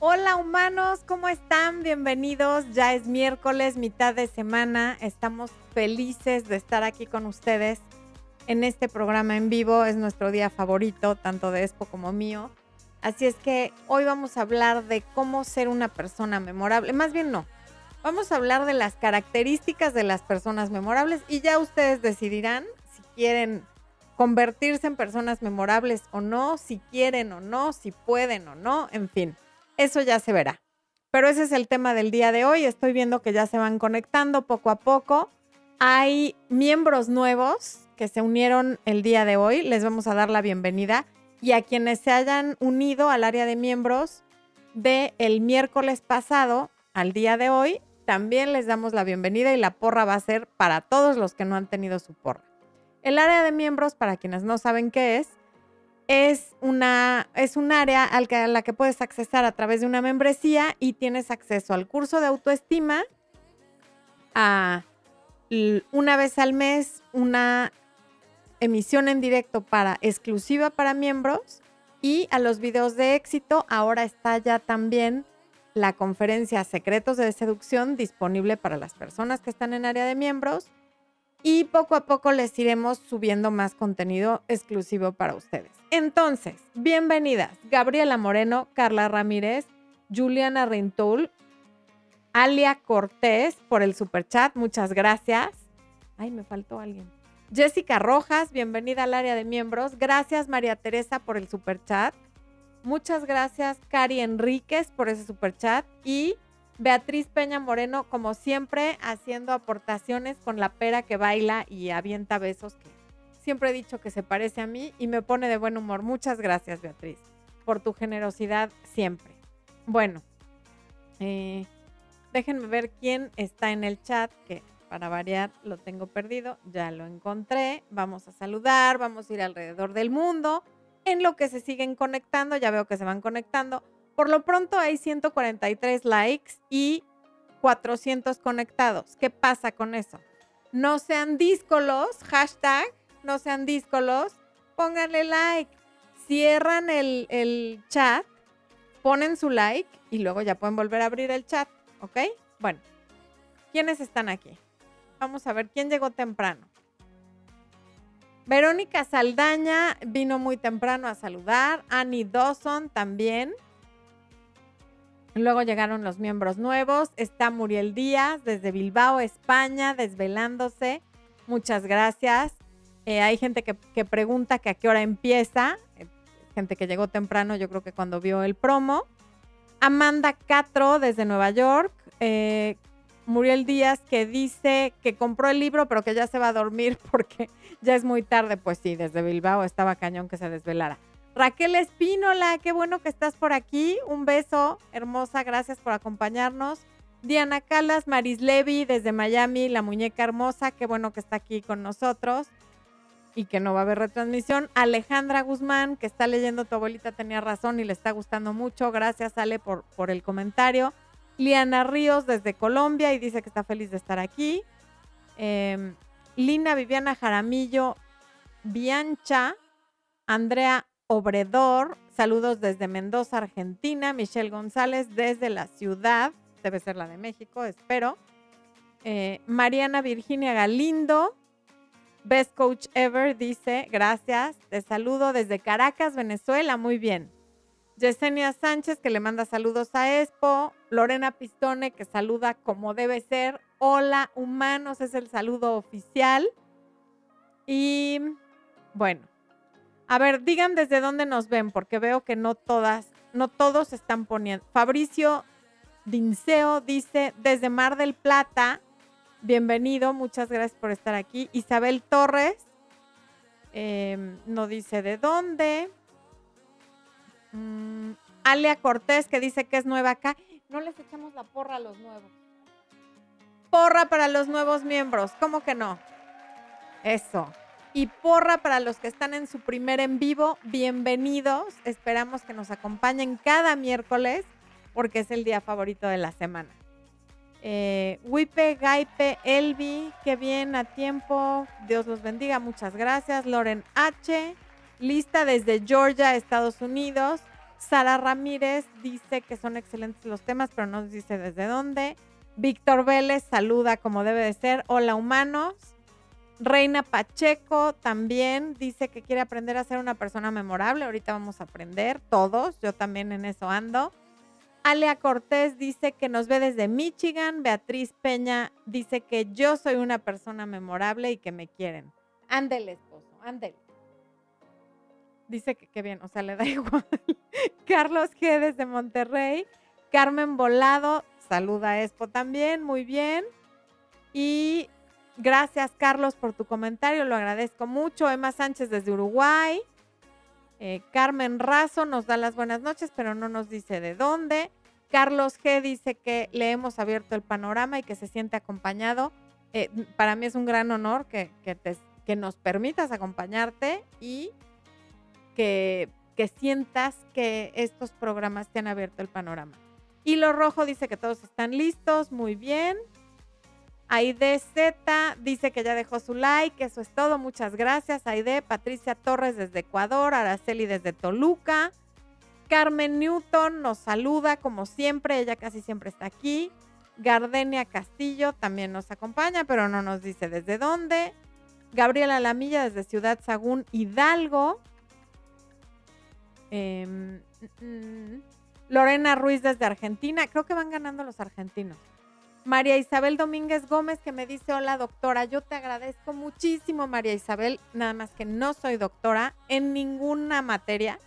Hola humanos, ¿cómo están? Bienvenidos. Ya es miércoles, mitad de semana. Estamos felices de estar aquí con ustedes en este programa en vivo. Es nuestro día favorito, tanto de Expo como mío. Así es que hoy vamos a hablar de cómo ser una persona memorable. Más bien no. Vamos a hablar de las características de las personas memorables y ya ustedes decidirán si quieren convertirse en personas memorables o no, si quieren o no, si pueden o no, en fin. Eso ya se verá. Pero ese es el tema del día de hoy. Estoy viendo que ya se van conectando poco a poco. Hay miembros nuevos que se unieron el día de hoy. Les vamos a dar la bienvenida. Y a quienes se hayan unido al área de miembros del el miércoles pasado al día de hoy, también les damos la bienvenida y la porra va a ser para todos los que no han tenido su porra. El área de miembros, para quienes no saben qué es, es, una, es un área al que, a la que puedes accesar a través de una membresía y tienes acceso al curso de autoestima, a una vez al mes una emisión en directo para exclusiva para miembros y a los videos de éxito. Ahora está ya también la conferencia Secretos de Seducción disponible para las personas que están en área de miembros y poco a poco les iremos subiendo más contenido exclusivo para ustedes. Entonces, bienvenidas Gabriela Moreno, Carla Ramírez, Juliana Rintoul, Alia Cortés por el super chat, muchas gracias. Ay, me faltó alguien. Jessica Rojas, bienvenida al área de miembros. Gracias María Teresa por el super chat. Muchas gracias Cari Enríquez por ese super chat y Beatriz Peña Moreno, como siempre, haciendo aportaciones con la pera que baila y avienta besos, que siempre he dicho que se parece a mí y me pone de buen humor. Muchas gracias, Beatriz, por tu generosidad siempre. Bueno, eh, déjenme ver quién está en el chat, que para variar lo tengo perdido, ya lo encontré. Vamos a saludar, vamos a ir alrededor del mundo. En lo que se siguen conectando, ya veo que se van conectando. Por lo pronto hay 143 likes y 400 conectados. ¿Qué pasa con eso? No sean díscolos, hashtag, no sean díscolos, pónganle like. Cierran el, el chat, ponen su like y luego ya pueden volver a abrir el chat, ¿ok? Bueno, ¿quiénes están aquí? Vamos a ver quién llegó temprano. Verónica Saldaña vino muy temprano a saludar. Annie Dawson también. Luego llegaron los miembros nuevos. Está Muriel Díaz desde Bilbao, España, desvelándose. Muchas gracias. Eh, hay gente que, pregunta que a qué hora empieza. Eh, gente que llegó temprano, yo creo que cuando vio el promo. Amanda Catro desde Nueva York. Eh, Muriel Díaz que dice que compró el libro, pero que ya se va a dormir porque ya es muy tarde. Pues sí, desde Bilbao estaba cañón que se desvelara. Raquel Espínola, qué bueno que estás por aquí. Un beso, hermosa, gracias por acompañarnos. Diana Calas, Maris Levy desde Miami, la muñeca hermosa, qué bueno que está aquí con nosotros y que no va a haber retransmisión. Alejandra Guzmán, que está leyendo Tu abuelita tenía razón y le está gustando mucho. Gracias, Ale, por, por el comentario. Liana Ríos desde Colombia y dice que está feliz de estar aquí. Em, Lina Viviana Jaramillo, Biancha, Andrea Obredor, saludos desde Mendoza, Argentina. Michelle González desde la ciudad, debe ser la de México, espero. Eh, Mariana Virginia Galindo, Best Coach Ever, dice, gracias. Te saludo desde Caracas, Venezuela, muy bien. Yesenia Sánchez, que le manda saludos a Expo. Lorena Pistone, que saluda como debe ser. Hola, humanos, es el saludo oficial. Y bueno, a ver, digan desde dónde nos ven, porque veo que no todas, no todos están poniendo. Fabricio Dinseo dice, desde Mar del Plata, bienvenido, muchas gracias por estar aquí. Isabel Torres, em, no dice de dónde. Mm, Alia Cortés, que dice que es nueva acá. No les echamos la porra a los nuevos. Porra para los nuevos miembros, ¿cómo que no? Eso. Y porra para los que están en su primer en vivo, bienvenidos. Esperamos que nos acompañen cada miércoles porque es el día favorito de la semana. Eh, Wipe, Gaipe, Elvi, qué bien a tiempo. Dios los bendiga, muchas gracias. Loren H, lista desde Georgia, Estados Unidos. Sara Ramírez dice que son excelentes los temas, pero no nos dice desde dónde. Víctor Vélez saluda como debe de ser. Hola humanos. Reina Pacheco también dice que quiere aprender a ser una persona memorable. Ahorita vamos a aprender todos. Yo también en eso ando. Alea Cortés dice que nos ve desde Michigan. Beatriz Peña dice que yo soy una persona memorable y que me quieren. Ándele, esposo, ándele. Dice que qué bien, o sea, le da igual. Carlos G desde Monterrey. Carmen Volado, saluda a Expo también, muy bien. Y gracias, Carlos, por tu comentario, lo agradezco mucho. Emma Sánchez desde Uruguay. Eh, Carmen Razo nos da las buenas noches, pero no nos dice de dónde. Carlos G dice que le hemos abierto el panorama y que se siente acompañado. Eh, para mí es un gran honor que, que nos permitas acompañarte y que, sientas que estos programas te han abierto el panorama. Hilo Rojo dice que todos están listos, muy bien. Aide Z dice que ya dejó su like, eso es todo, muchas gracias. Aide, Patricia Torres desde Ecuador, Araceli desde Toluca. Carmen Newton nos saluda como siempre, ella casi siempre está aquí. Gardenia Castillo también nos acompaña, pero no nos dice desde dónde. Gabriela Lamilla desde Ciudad Sagún, Hidalgo. Em, mm, mm, Lorena Ruiz desde Argentina. Creo que van ganando los argentinos. María Isabel Domínguez Gómez que me dice, hola doctora, yo te agradezco muchísimo María Isabel, nada más que no soy doctora en ninguna materia.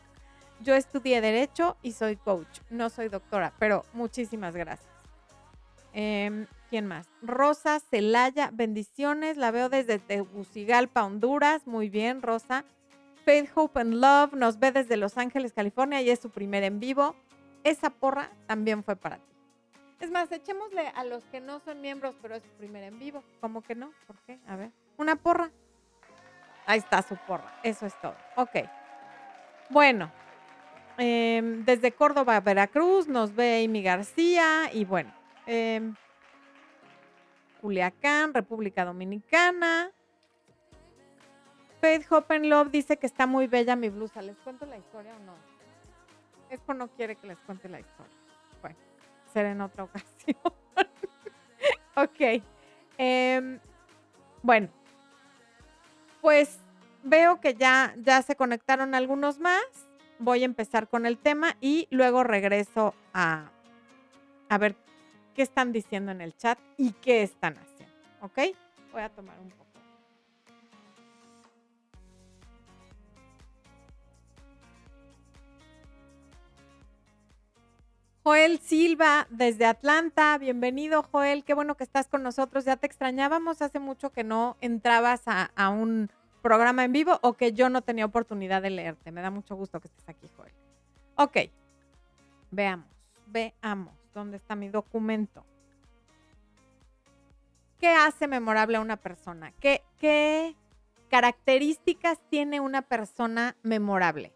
Yo estudié derecho y soy coach, no soy doctora, pero muchísimas gracias. Em, ¿Quién más? Rosa Celaya, bendiciones, la veo desde Tegucigalpa, Honduras, muy bien Rosa. Faith, Hope and Love nos ve desde Los Ángeles, California y es su primer en vivo. Esa porra también fue para ti. Es más, echémosle a los que no son miembros, pero es su primer en vivo. ¿Cómo que no? ¿Por qué? A ver, una porra. Ahí está su porra. Eso es todo. Ok. Bueno, em, desde Córdoba, Veracruz, nos ve Amy García y bueno, eh, Culiacán, República Dominicana. Faith Hope Love dice que está muy bella mi blusa. ¿Les cuento la historia o no? Esto no quiere que les cuente la historia. Será en otra ocasión. ok. Em, bueno, pues veo que ya, ya se conectaron algunos más. Voy a empezar con el tema y luego regreso a, a ver qué están diciendo en el chat y qué están haciendo. ¿Ok? Voy a tomar un poco. Joel Silva desde Atlanta, bienvenido Joel, qué bueno que estás con nosotros, ya te extrañábamos, hace mucho que no entrabas a, un programa en vivo o que yo no tenía oportunidad de leerte, me da mucho gusto que estés aquí Joel. Ok, veamos, veamos, ¿dónde está mi documento? ¿Qué hace memorable a una persona? ¿Qué, qué características tiene una persona memorable?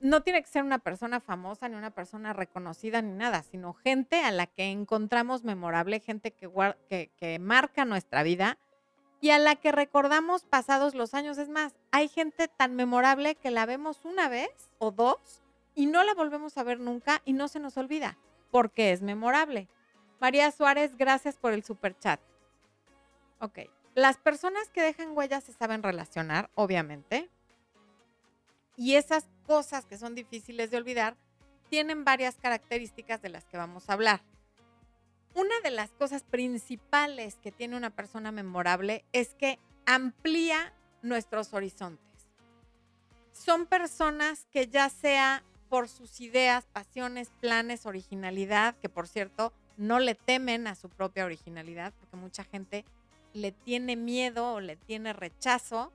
No tiene que ser una persona famosa, ni una persona reconocida, ni nada, sino gente a la que encontramos memorable, gente que, marca nuestra vida y a la que recordamos pasados los años. Es más, hay gente tan memorable que la vemos una vez o dos y no la volvemos a ver nunca y no se nos olvida porque es memorable. María Suárez, gracias por el super chat. Ok, las personas que dejan huellas se saben relacionar, obviamente. Y esas cosas que son difíciles de olvidar tienen varias características de las que vamos a hablar. Una de las cosas principales que tiene una persona memorable es que amplía nuestros horizontes. Son personas que ya sea por sus ideas, pasiones, planes, originalidad, que por cierto no le temen a su propia originalidad, porque mucha gente le tiene miedo o le tiene rechazo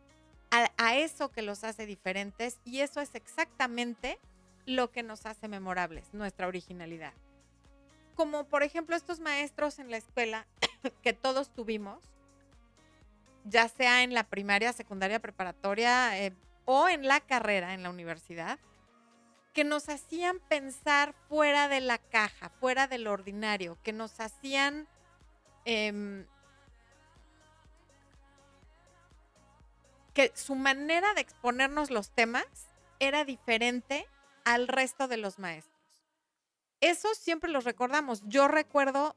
a, eso que los hace diferentes y eso es exactamente lo que nos hace memorables, nuestra originalidad. Como por ejemplo estos maestros en la escuela que todos tuvimos, ya sea en la primaria, secundaria, preparatoria eh, o en la carrera, en la universidad, que nos hacían pensar fuera de la caja, fuera del ordinario, que nos hacían em, que su manera de exponernos los temas era diferente al resto de los maestros. Eso siempre los recordamos. Yo recuerdo,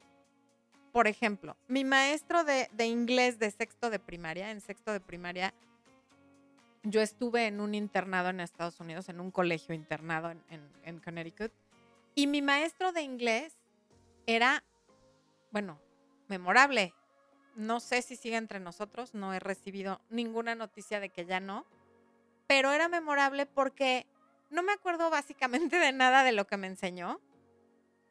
por ejemplo, mi maestro de, inglés de sexto de primaria, en sexto de primaria, yo estuve en un internado en Estados Unidos, en un colegio internado en Connecticut, y mi maestro de inglés era, bueno, memorable. No sé si sigue entre nosotros, no he recibido ninguna noticia de que ya no, pero era memorable porque no me acuerdo básicamente de nada de lo que me enseñó,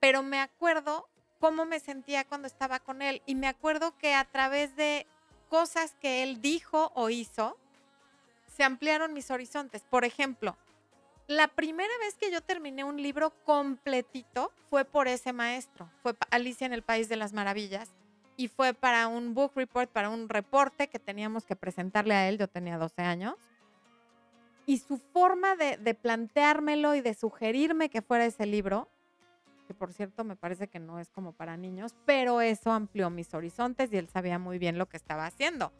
pero me acuerdo cómo me sentía cuando estaba con él y me acuerdo que a través de cosas que él dijo o hizo, se ampliaron mis horizontes. Por ejemplo, la primera vez que yo terminé un libro completito fue por ese maestro, fue Alicia en el País de las Maravillas y fue para un book report, para un reporte que teníamos que presentarle a él, yo tenía 12 años. Y su forma de, planteármelo y de sugerirme que fuera ese libro, que por cierto me parece que no es como para niños, pero eso amplió mis horizontes y él sabía muy bien lo que estaba haciendo.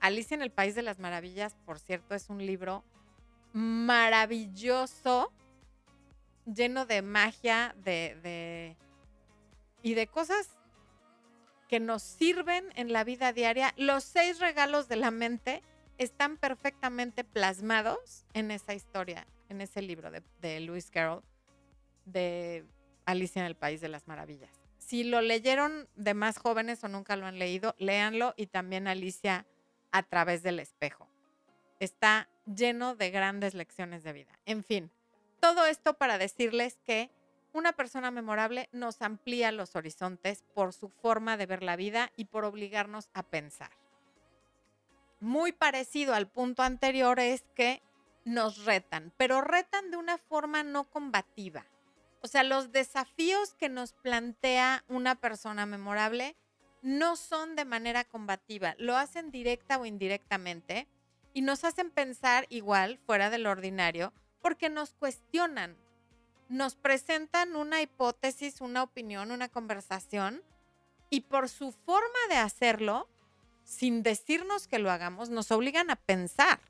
Alicia en el País de las Maravillas, por cierto, es un libro maravilloso, lleno de magia, de y de cosas que nos sirven en la vida diaria. Los seis regalos de la mente están perfectamente plasmados en esa historia, en ese libro de, de Lewis Carroll, de Alicia en el País de las Maravillas. Si lo leyeron de más jóvenes o nunca lo han leído, léanlo y también Alicia a través del espejo. Está lleno de grandes lecciones de vida. En fin, todo esto para decirles que una persona memorable nos amplía los horizontes por su forma de ver la vida y por obligarnos a pensar. Muy parecido al punto anterior es que nos retan, pero retan de una forma no combativa. O sea, los desafíos que nos plantea una persona memorable no son de manera combativa, lo hacen directa o indirectamente y nos hacen pensar igual, fuera del ordinario, porque nos cuestionan, nos presentan una hipótesis, una opinión, una conversación y por su forma de hacerlo, sin decirnos que lo hagamos, nos obligan a pensar.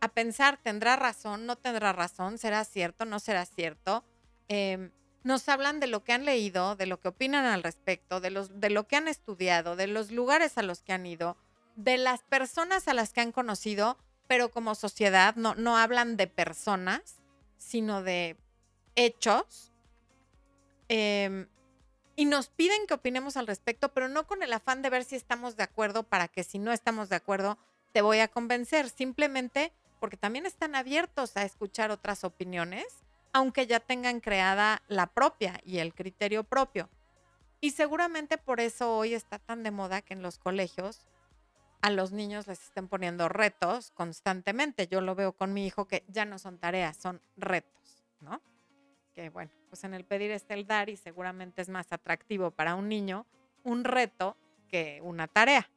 A pensar, ¿tendrá razón? ¿No tendrá razón? ¿Será cierto? ¿No será cierto? Em, nos hablan de lo que han leído, de lo que opinan al respecto, de, lo que han estudiado, de los lugares a los que han ido, de las personas a las que han conocido, pero como sociedad no hablan de personas, sino de hechos em, y nos piden que opinemos al respecto, pero no con el afán de ver si estamos de acuerdo para que si no estamos de acuerdo te voy a convencer, simplemente porque también están abiertos a escuchar otras opiniones, aunque ya tengan creada la propia y el criterio propio. Y seguramente por eso hoy está tan de moda que en los colegios a los niños les estén poniendo retos constantemente. Yo lo veo con mi hijo que ya no son tareas, son retos, ¿no? Que bueno, pues en el pedir está el dar y seguramente es más atractivo para un niño un reto que una tarea.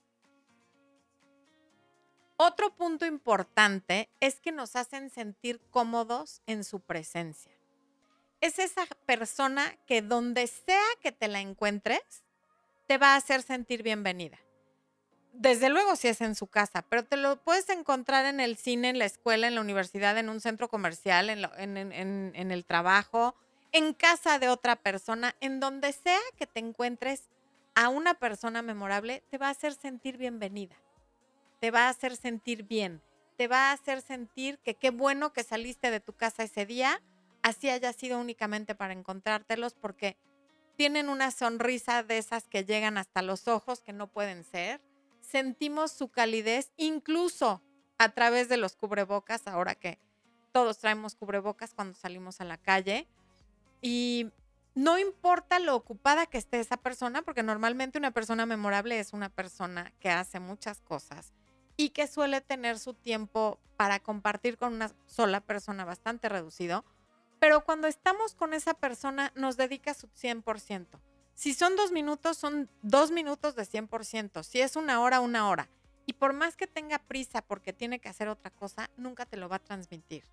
Otro punto importante es que nos hacen sentir cómodos en su presencia. Es esa persona que donde sea que te la encuentres, te va a hacer sentir bienvenida desde luego si es en su casa, pero te lo puedes encontrar en el cine, en la escuela, en la universidad, en un centro comercial, en, el trabajo, en casa de otra persona, en donde sea que te encuentres a una persona memorable, te va a hacer sentir bienvenida, te va a hacer sentir bien, te va a hacer sentir que qué bueno que saliste de tu casa ese día, así haya sido únicamente para encontrártelos, porque tienen una sonrisa de esas que llegan hasta los ojos, que no pueden ser sentimos su calidez incluso a través de los cubrebocas, ahora que todos traemos cubrebocas cuando salimos a la calle. Y no importa lo ocupada que esté esa persona, porque normalmente una persona memorable es una persona que hace muchas cosas y que suele tener su tiempo para compartir con una sola persona bastante reducido, pero cuando estamos con esa persona nos dedica su 100%. Si son dos minutos, son dos minutos de 100%. Si es una hora, una hora. Y por más que tenga prisa porque tiene que hacer otra cosa, nunca te lo va a transmitir.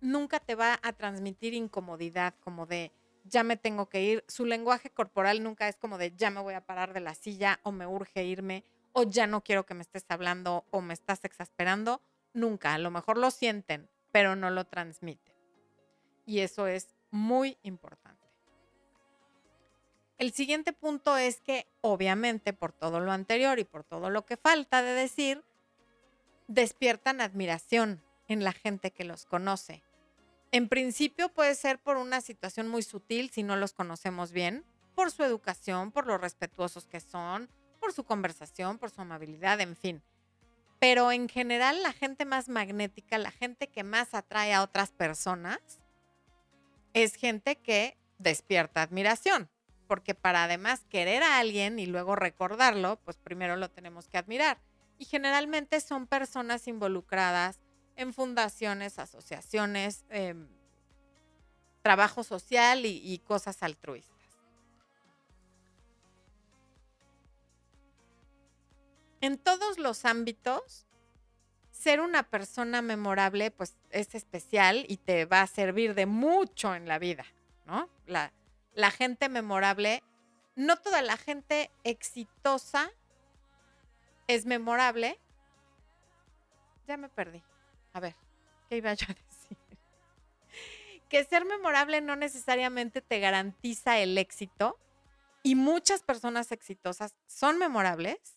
Nunca te va a transmitir incomodidad, como de ya me tengo que ir. Su lenguaje corporal nunca es como de ya me voy a parar de la silla o me urge irme o ya no quiero que me estés hablando o me estás exasperando. Nunca. A lo mejor lo sienten, pero no lo transmiten. Y eso es muy importante. El siguiente punto es que obviamente por todo lo anterior y por todo lo que falta de decir, despiertan admiración en la gente que los conoce. En principio puede ser por una situación muy sutil si no los conocemos bien, por su educación, por lo respetuosos que son, por su conversación, por su amabilidad, en fin. Pero en general la gente más magnética, la gente que más atrae a otras personas, es gente que despierta admiración. Porque para además querer a alguien y luego recordarlo, pues primero lo tenemos que admirar. Y generalmente son personas involucradas en fundaciones, asociaciones, em, trabajo social y cosas altruistas. en todos los ámbitos, ser una persona memorable, pues es especial y te va a servir de mucho en la vida, ¿no? La, la gente memorable, no toda la gente exitosa es memorable. Ya me perdí. A ver, ¿qué iba yo a decir? Que ser memorable no necesariamente te garantiza el éxito y muchas personas exitosas son memorables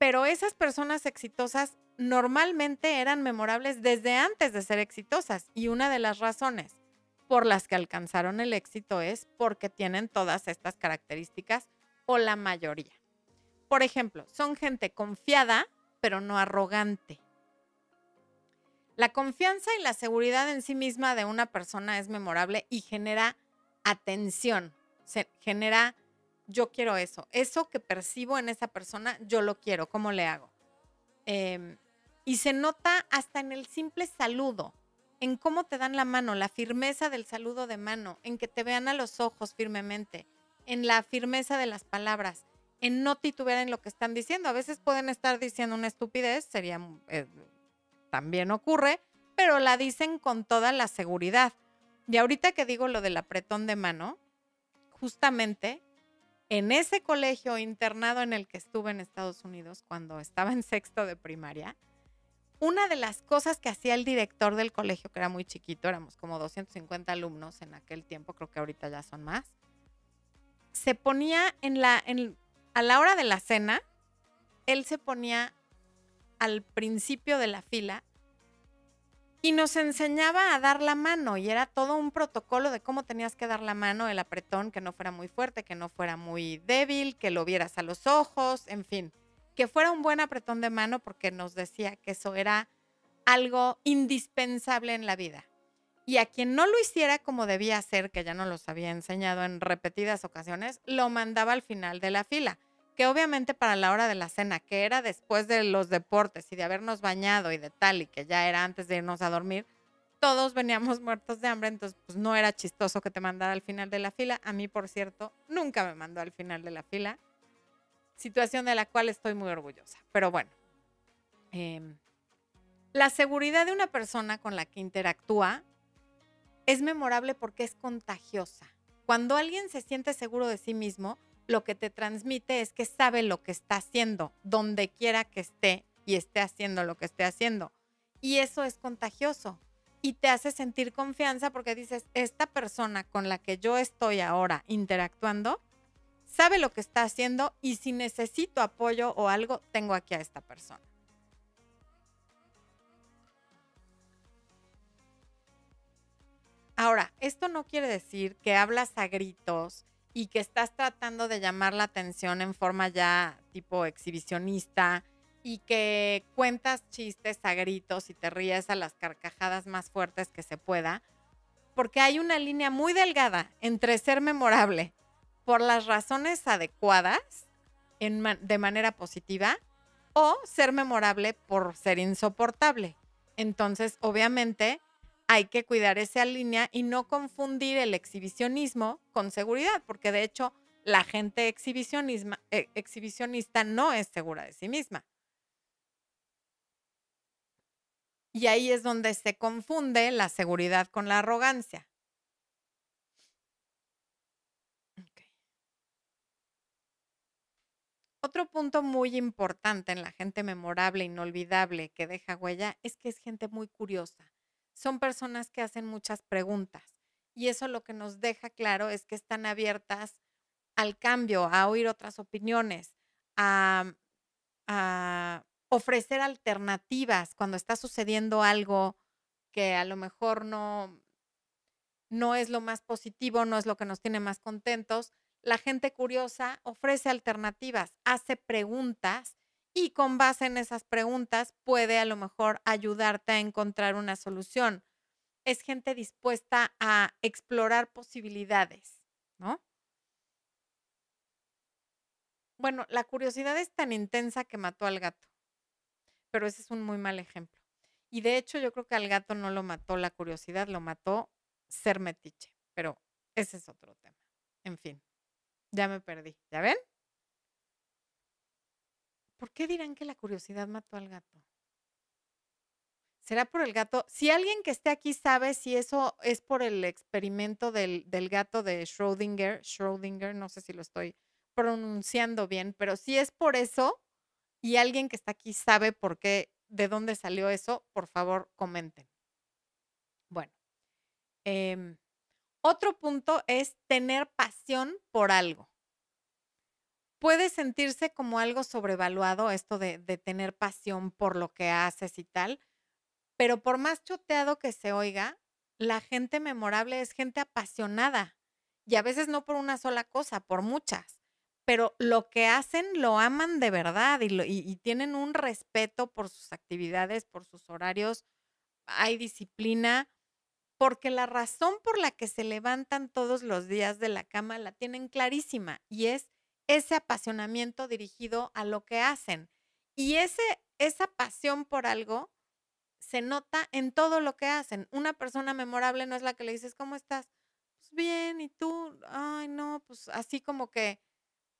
pero esas personas exitosas normalmente eran memorables desde antes de ser exitosas y una de las razones por las que alcanzaron el éxito es porque tienen todas estas características o la mayoría. Por ejemplo, son gente confiada, pero no arrogante. La confianza y la seguridad en sí misma de una persona es memorable y genera atención, se genera yo quiero eso. Eso que percibo en esa persona, yo lo quiero. ¿Cómo le hago? Em, y se nota hasta en el simple saludo, en cómo te dan la mano, la firmeza del saludo de mano, en que te vean a los ojos firmemente, en la firmeza de las palabras, en no titubear en lo que están diciendo. A veces pueden estar diciendo una estupidez, sería, eh, también ocurre, pero la dicen con toda la seguridad. Y ahorita que digo lo del apretón de mano, justamente en ese colegio internado en el que estuve en Estados Unidos cuando estaba en sexto de primaria, una de las cosas que hacía el director del colegio, que era muy chiquito, éramos como 250 alumnos en aquel tiempo, creo que ahorita ya son más, se ponía en la, a la hora de la cena, él se ponía al principio de la fila y nos enseñaba a dar la mano y era todo un protocolo de cómo tenías que dar la mano, el apretón, que no fuera muy fuerte, que no fuera muy débil, que lo vieras a los ojos, en fin, que fuera un buen apretón de mano porque nos decía que eso era algo indispensable en la vida. Y a quien no lo hiciera como debía hacer, que ya nos los había enseñado en repetidas ocasiones, lo mandaba al final de la fila que obviamente para la hora de la cena, que era después de los deportes y de habernos bañado y de tal, y que ya era antes de irnos a dormir, todos veníamos muertos de hambre, entonces pues no era chistoso que te mandara al final de la fila. A mí, por cierto, nunca me mandó al final de la fila, situación de la cual estoy muy orgullosa. Pero bueno, em, la seguridad de una persona con la que interactúa es memorable porque es contagiosa. Cuando alguien se siente seguro de sí mismo, lo que te transmite es que sabe lo que está haciendo, donde quiera que esté y esté haciendo lo que esté haciendo. Y eso es contagioso y te hace sentir confianza porque dices, esta persona con la que yo estoy ahora interactuando, sabe lo que está haciendo y si necesito apoyo o algo, tengo aquí a esta persona. Ahora, esto no quiere decir que hablas a gritos, y que estás tratando de llamar la atención en forma ya tipo exhibicionista y que cuentas chistes a gritos y te ríes a las carcajadas más fuertes que se pueda, porque hay una línea muy delgada entre ser memorable por las razones adecuadas de manera positiva o ser memorable por ser insoportable. Entonces, obviamente, hay que cuidar esa línea y no confundir el exhibicionismo con seguridad, porque de hecho la gente eh, exhibicionista no es segura de sí misma. Y ahí es donde se confunde la seguridad con la arrogancia. Otro punto muy importante en la gente memorable, inolvidable, que deja huella, es que es gente muy curiosa son personas que hacen muchas preguntas. Y eso lo que nos deja claro es que están abiertas al cambio, a oír otras opiniones, a, a ofrecer alternativas cuando está sucediendo algo que a lo mejor no, no es lo más positivo, no es lo que nos tiene más contentos. La gente curiosa ofrece alternativas, hace preguntas y con base en esas preguntas puede a lo mejor ayudarte a encontrar una solución. Es gente dispuesta a explorar posibilidades, ¿no? Bueno, la curiosidad es tan intensa que mató al gato, pero ese es un muy mal ejemplo. Y de hecho yo creo que al gato no lo mató la curiosidad, lo mató ser metiche, pero ese es otro tema. En fin, ya me perdí, ¿ya ven? ¿Por qué dirán que la curiosidad mató al gato? ¿Será por el gato? Si alguien que esté aquí sabe si eso es por el experimento del, del gato de Schrödinger, Schrödinger, no sé si lo estoy pronunciando bien, pero si es por eso y alguien que está aquí sabe por qué, de dónde salió eso, por favor comenten. Bueno, em, otro punto es tener pasión por algo. Puede sentirse como algo sobrevaluado esto de, tener pasión por lo que haces y tal, pero por más choteado que se oiga, la gente memorable es gente apasionada y a veces no por una sola cosa, por muchas pero lo que hacen lo aman de verdad y, tienen un respeto por sus actividades, por sus horarios, hay disciplina, porque la razón por la que se levantan todos los días de la cama la tienen clarísima y es ese apasionamiento dirigido a lo que hacen. Y ese, esa pasión por algo se nota en todo lo que hacen. Una persona memorable no es la que le dices, ¿cómo estás? Pues bien, ¿y tú? Ay, no, pues así como que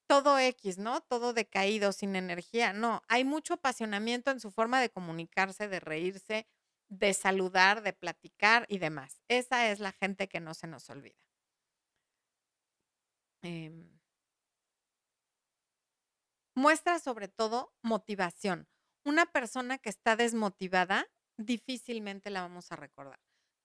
todo X, ¿no? Todo decaído, sin energía. No, hay mucho apasionamiento en su forma de comunicarse, de reírse, de saludar, de platicar y demás. Esa es la gente que no se nos olvida. Em muestra sobre todo motivación. Una persona que está desmotivada, difícilmente la vamos a recordar.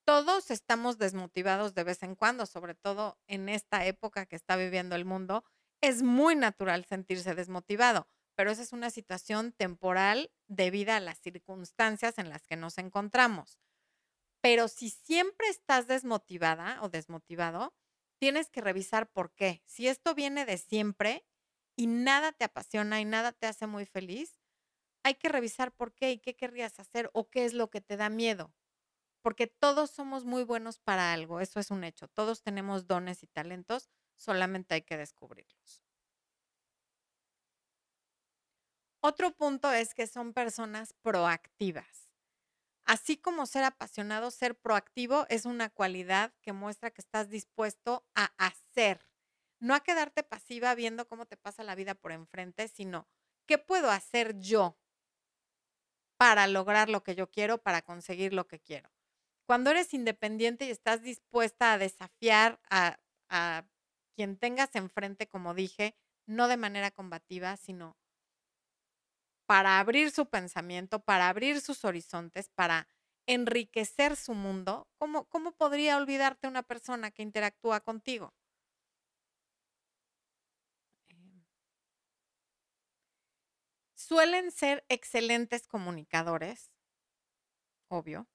Todos estamos desmotivados de vez en cuando, sobre todo en esta época que está viviendo el mundo es muy natural sentirse desmotivado, pero esa es una situación temporal debido a las circunstancias en las que nos encontramos. Pero si siempre estás desmotivada o desmotivado, tienes que revisar por qué. Si esto viene de siempre y nada te apasiona y nada te hace muy feliz, hay que revisar por qué y qué querrías hacer o qué es lo que te da miedo. Porque todos somos muy buenos para algo, eso es un hecho. Todos tenemos dones y talentos, solamente hay que descubrirlos. Otro punto es que son personas proactivas. Así como ser apasionado, ser proactivo es una cualidad que muestra que estás dispuesto a hacer, no a quedarte pasiva viendo cómo te pasa la vida por enfrente, sino qué puedo hacer yo para lograr lo que yo quiero, para conseguir lo que quiero. Cuando eres independiente y estás dispuesta a desafiar a, a quien tengas enfrente, como dije, no de manera combativa, sino para abrir su pensamiento, para abrir sus horizontes, para enriquecer su mundo, ¿cómo, cómo podría olvidarte una persona que interactúa contigo? Em. Suelen ser excelentes comunicadores, obvio,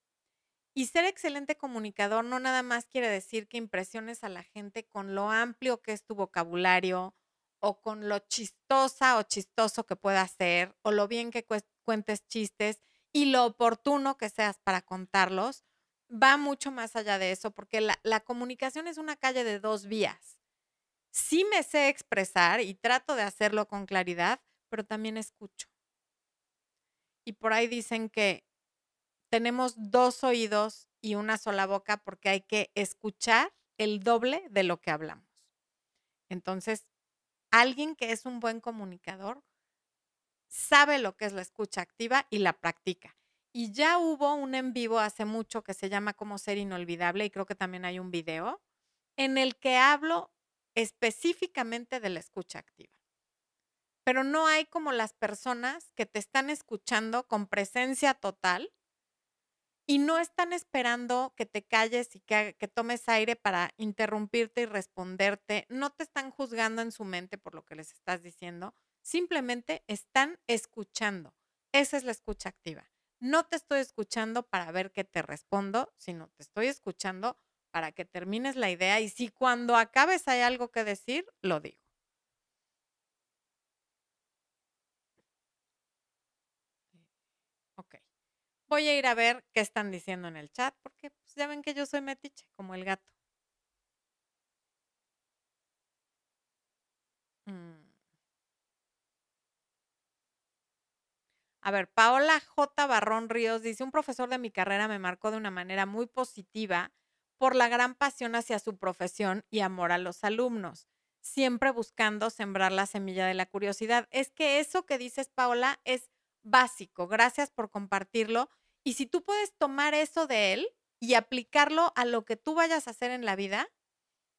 y ser excelente comunicador no nada más quiere decir que impresiones a la gente con lo amplio que es tu vocabulario o con lo chistosa o chistoso que pueda ser o lo bien que cuentes chistes y lo oportuno que seas para contarlos. Va mucho más allá de eso porque la, comunicación es una calle de dos vías. Sí me sé expresar y trato de hacerlo con claridad, pero también escucho. Y por ahí dicen que tenemos dos oídos y una sola boca porque hay que escuchar el doble de lo que hablamos. Entonces, alguien que es un buen comunicador sabe lo que es la escucha activa y la practica. Y ya hubo un en vivo hace mucho que se llama Cómo ser inolvidable y creo que también hay un video en el que hablo específicamente de la escucha activa. Pero no hay como las personas que te están escuchando con presencia total y no están esperando que te calles y que, que, tomes aire para interrumpirte y responderte. No te están juzgando en su mente por lo que les estás diciendo. Simplemente están escuchando. Esa es la escucha activa. No te estoy escuchando para ver qué te respondo, sino te estoy escuchando para que termines la idea y si cuando acabes hay algo que decir, lo digo. Ok. Voy a ir a ver qué están diciendo en el chat, porque pues, ya ven que yo soy metiche, como el gato. Mm. A ver, Paola J. Barrón Ríos dice, un profesor de mi carrera me marcó de una manera muy positiva por la gran pasión hacia su profesión y amor a los alumnos, siempre buscando sembrar la semilla de la curiosidad. Es que eso que dices, Paola, es básico. Gracias por compartirlo y si tú puedes tomar eso de él y aplicarlo a lo que tú vayas a hacer en la vida,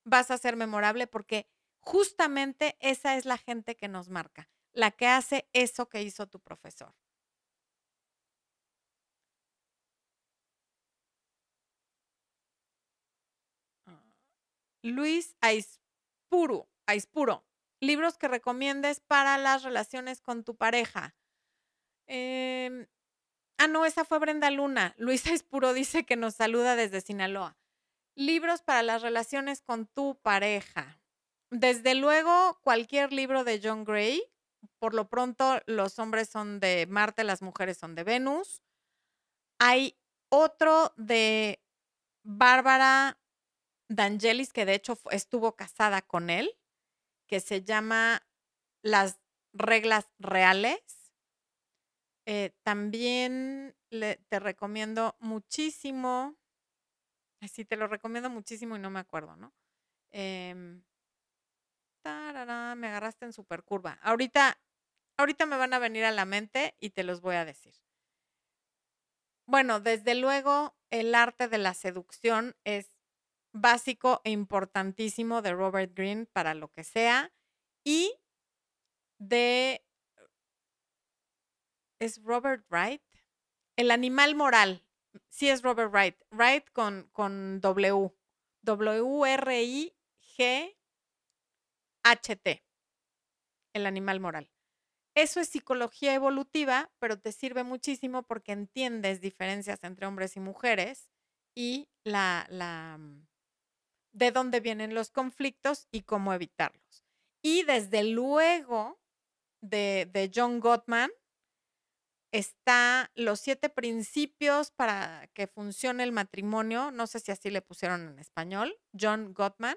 vas a ser memorable porque justamente esa es la gente que nos marca, la que hace eso que hizo tu profesor. Ah, Luis Aispuro, libros que recomiendes para las relaciones con tu pareja. Eh, Ah, no, esa fue Brenda Luna. Luisa Espuro dice que nos saluda desde Sinaloa. Libros para las relaciones con tu pareja. Desde luego, cualquier libro de John Gray. Por lo pronto, los hombres son de Marte, las mujeres son de Venus. Hay otro de Bárbara D'Angelis, que de hecho estuvo casada con él, que se llama Las reglas reales eh, también te recomiendo muchísimo, sí, te lo recomiendo muchísimo y no me acuerdo, ¿no? Em, me agarraste en super curva. Ahorita, ahorita me van a venir a la mente y te los voy a decir. Bueno, desde luego, el arte de la seducción es básico e importantísimo de Robert Greene para lo que sea y de es Robert Wright. El animal moral. Sí es Robert Wright. Wright con, con W. W-R-I-G-H-T. El animal moral. Eso es psicología evolutiva, pero te sirve muchísimo porque entiendes diferencias entre hombres y mujeres y la, la mm, de dónde vienen los conflictos y cómo evitarlos. Y desde luego de, de John Gottman, está los siete principios para que funcione el matrimonio, no sé si así le pusieron en español, John Gottman.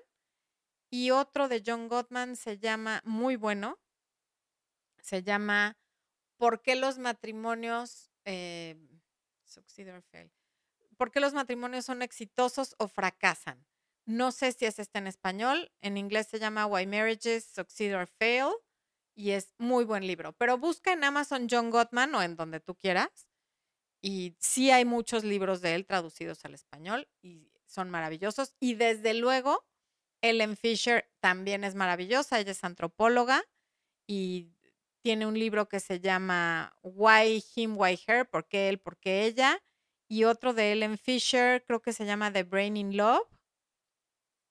Y otro de John Gottman se llama, muy bueno, se llama ¿Por qué los matrimonios, eh, ¿por qué los matrimonios son exitosos o fracasan? No sé si es este en español, en inglés se llama Why Marriages Succeed or Fail y es muy buen libro. Pero busca en Amazon John Gottman o en donde tú quieras. Y sí hay muchos libros de él traducidos al español y son maravillosos. Y desde luego, Ellen Fisher también es maravillosa. Ella es antropóloga y tiene un libro que se llama Why Him, Why Her, ¿por qué él, por qué ella? Y otro de Ellen Fisher, creo que se llama The Brain in Love.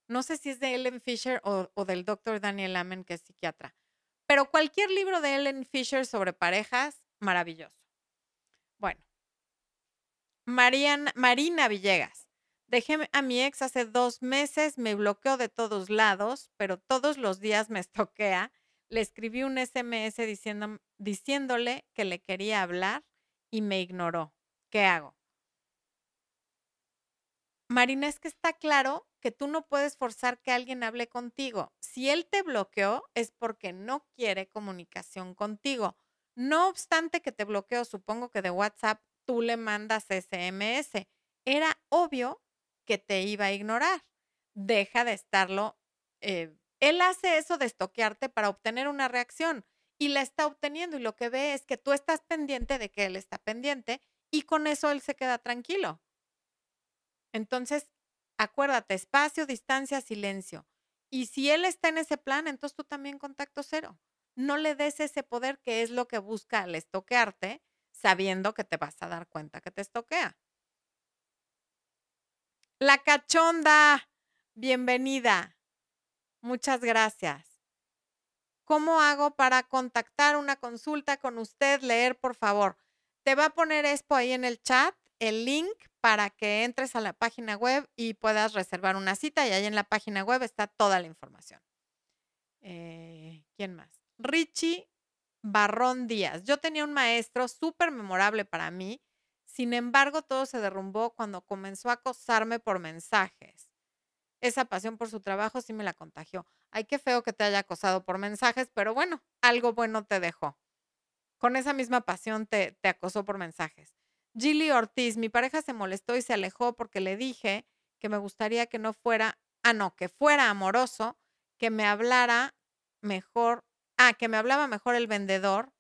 No sé si es de Ellen Fisher o, o del doctor Daniel Amen, que es psiquiatra pero cualquier libro de Ellen Fisher sobre parejas, maravilloso. Bueno, Marina Villegas. Dejé a mi ex hace dos meses, me bloqueó de todos lados, pero todos los días me estoquea. Le escribí un SMS diciéndole que le quería hablar y me ignoró. ¿Qué hago? Marina, es que está claro que tú no puedes forzar que alguien hable contigo. Si él te bloqueó es porque no quiere comunicación contigo. No obstante que te bloqueó, supongo que de WhatsApp tú le mandas SMS. Era obvio que te iba a ignorar. Deja de estarlo. Eh, él hace eso de estoquearte para obtener una reacción y la está obteniendo y lo que ve es que tú estás pendiente de que él está pendiente y con eso él se queda tranquilo. Entonces, acuérdate, espacio, distancia, silencio. Y si él está en ese plan, entonces tú también contacto cero. No le des ese poder que es lo que busca al estoquearte, sabiendo que te vas a dar cuenta que te estoquea. La cachonda, bienvenida. Muchas gracias. ¿Cómo hago para contactar una consulta con usted? Leer, por favor. Te va a poner esto ahí en el chat, el link para que entres a la página web y puedas reservar una cita. Y ahí en la página web está toda la información. Eh, ¿Quién más? Richie Barrón Díaz. Yo tenía un maestro súper memorable para mí sin embargo, todo se derrumbó cuando comenzó a acosarme por mensajes. Esa pasión por su trabajo sí me la contagió. Ay, qué feo que te haya acosado por mensajes, pero bueno, algo bueno te dejó. Con esa misma pasión te, te acosó por mensajes. Gilly Ortiz, mi pareja se molestó y se alejó porque le dije que me gustaría que no fuera, ah, no, que fuera amoroso, que me hablara mejor, ah, que me hablaba mejor el vendedor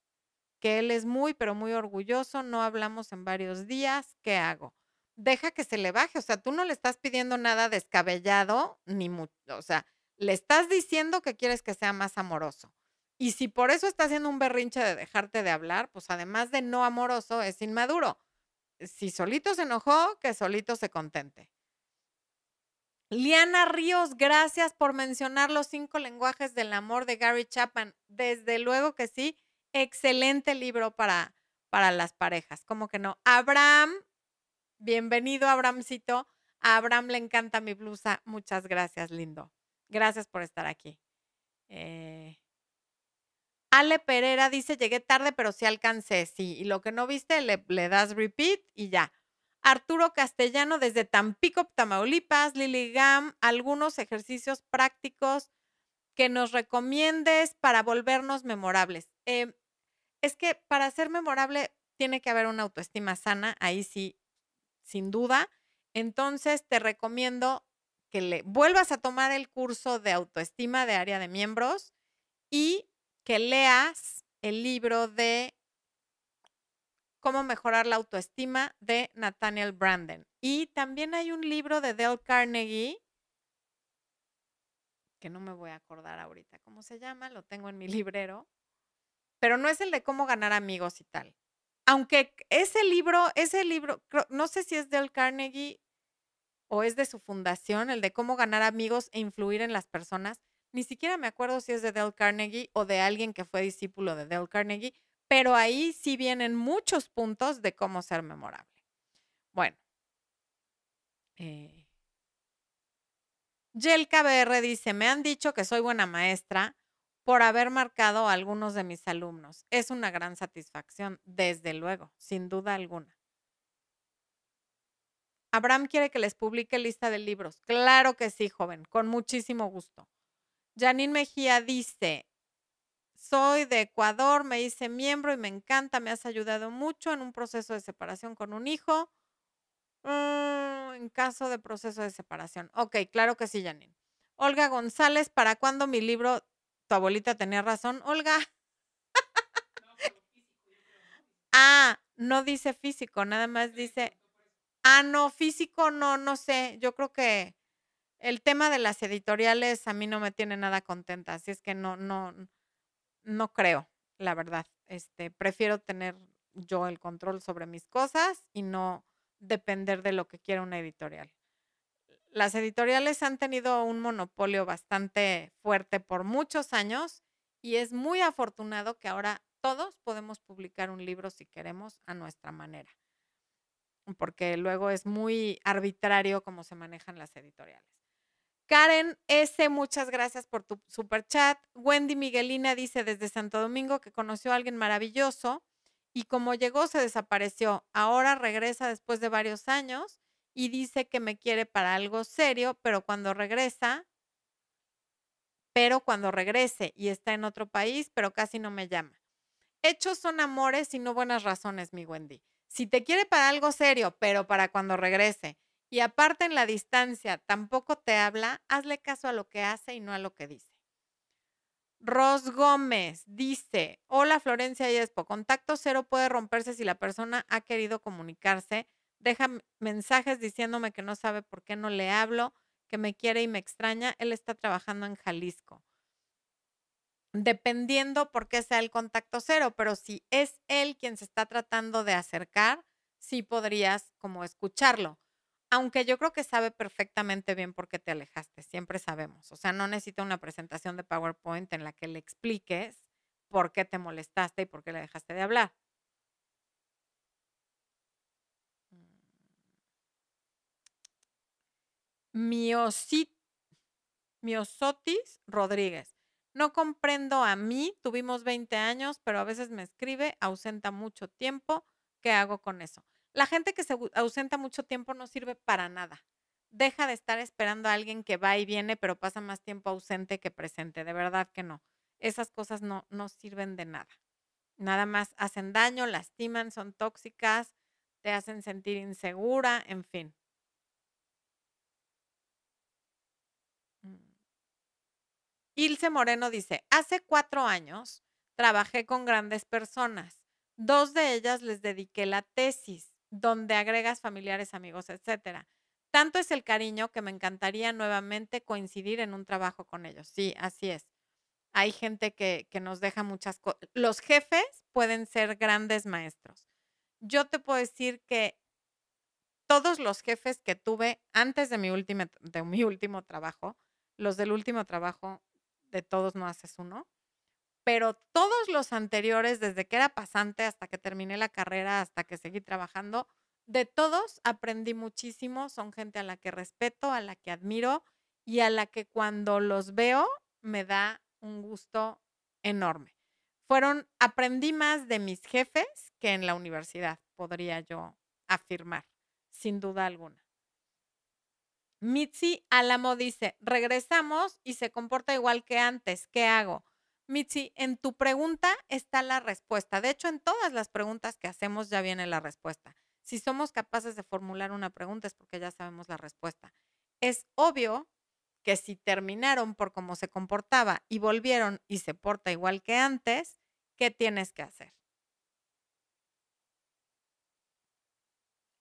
que él es muy, pero muy orgulloso, no hablamos en varios días, ¿qué hago? Deja que se le baje, o sea, tú no le estás pidiendo nada descabellado, ni mucho, o sea, le estás diciendo que quieres que sea más amoroso. Y si por eso está haciendo un berrinche de dejarte de hablar, pues además de no amoroso, es inmaduro. Si solito se enojó, que solito se contente. Liana Ríos, gracias por mencionar los cinco lenguajes del amor de Gary Chapman. Desde luego que sí excelente libro para, para las parejas. Como que no. Abraham, bienvenido, Abrahamcito. A Abraham le encanta mi blusa. Muchas gracias, lindo. Gracias por estar aquí. Eh, Ale Pereira dice, llegué tarde, pero sí alcancé. Sí, y lo que no viste, le, le das repeat y ya. Arturo Castellano desde Tampico, Tamaulipas, Lily Gam, algunos ejercicios prácticos que nos recomiendes para volvernos memorables. Eh, es que para ser memorable tiene que haber una autoestima sana, ahí sí, sin duda. Entonces te recomiendo que le vuelvas a tomar el curso de autoestima de área de miembros y que leas el libro de Cómo mejorar la autoestima de Nathaniel Branden. Y también hay un libro de Dale Carnegie, que no me voy a acordar ahorita cómo se llama, lo tengo en mi librero, pero no es el de cómo ganar amigos y tal. Aunque ese libro, ese libro, no sé si es del Carnegie o es de su fundación, el de cómo ganar amigos e influir en las personas. Ni siquiera me acuerdo si es de Dale Carnegie o de alguien que fue discípulo de Dale Carnegie, pero ahí sí vienen muchos puntos de cómo ser memorable. Bueno. Eh, KBR dice, me han dicho que soy buena maestra, por haber marcado a algunos de mis alumnos. Es una gran satisfacción, desde luego, sin duda alguna. Abraham quiere que les publique lista de libros. Claro que sí, joven, con muchísimo gusto. Janine Mejía dice, soy de Ecuador, me hice miembro y me encanta, me has ayudado mucho en un proceso de separación con un hijo. Mm, en caso de proceso de separación. Ok, claro que sí, Janine. Olga González, ¿para cuándo mi libro tu abuelita tenía razón, Olga. ah, no dice físico, nada más dice. Ah, no, físico no, no sé. Yo creo que el tema de las editoriales a mí no me tiene nada contenta, así es que no, no, no creo, la verdad. Este, prefiero tener yo el control sobre mis cosas y no depender de lo que quiera una editorial las editoriales han tenido un monopolio bastante fuerte por muchos años y es muy afortunado que ahora todos podemos publicar un libro si queremos a nuestra manera, porque luego es muy arbitrario cómo se manejan las editoriales. Karen S., muchas gracias por tu super chat. Wendy Miguelina dice desde Santo Domingo que conoció a alguien maravilloso y como llegó se desapareció. Ahora regresa después de varios años y dice que me quiere para algo serio, pero cuando regresa, pero cuando regrese y está en otro país, pero casi no me llama. Hechos son amores y no buenas razones, mi Wendy. Si te quiere para algo serio, pero para cuando regrese, y aparte en la distancia tampoco te habla, hazle caso a lo que hace y no a lo que dice. Ros Gómez dice, hola Florencia y Espo, contacto cero puede romperse si la persona ha querido comunicarse deja mensajes diciéndome que no sabe por qué no le hablo, que me quiere y me extraña. Él está trabajando en Jalisco. Dependiendo por qué sea el contacto cero, pero si es él quien se está tratando de acercar, sí podrías como escucharlo. Aunque yo creo que sabe perfectamente bien por qué te alejaste, siempre sabemos. O sea, no necesita una presentación de PowerPoint en la que le expliques por qué te molestaste y por qué le dejaste de hablar. Miosit, Miosotis Rodríguez. No comprendo a mí, tuvimos 20 años, pero a veces me escribe, ausenta mucho tiempo. ¿Qué hago con eso? La gente que se ausenta mucho tiempo no sirve para nada. Deja de estar esperando a alguien que va y viene, pero pasa más tiempo ausente que presente. De verdad que no. Esas cosas no, no sirven de nada. Nada más hacen daño, lastiman, son tóxicas, te hacen sentir insegura, en fin. Mm. Ilse Moreno dice, hace cuatro años trabajé con grandes personas. Dos de ellas les dediqué la tesis donde agregas familiares, amigos, etcétera. Tanto es el cariño que me encantaría nuevamente coincidir en un trabajo con ellos. Sí, así es. Hay gente que, que nos deja muchas cosas. Los jefes pueden ser grandes maestros. Yo te puedo decir que todos los jefes que tuve antes de mi, de mi último trabajo, los del último trabajo, de todos no haces uno, pero todos los anteriores, desde que era pasante hasta que terminé la carrera, hasta que seguí trabajando, de todos aprendí muchísimo, son gente a la que respeto, a la que admiro y a la que cuando los veo me da un gusto enorme. Fueron, aprendí más de mis jefes que en la universidad, podría yo afirmar, sin duda alguna. Mitzi Álamo dice, regresamos y se comporta igual que antes, ¿qué hago? Mitzi, en tu pregunta está la respuesta. De hecho, en todas las preguntas que hacemos ya viene la respuesta. Si somos capaces de formular una pregunta es porque ya sabemos la respuesta. Es obvio que si terminaron por cómo se comportaba y volvieron y se porta igual que antes, ¿qué tienes que hacer?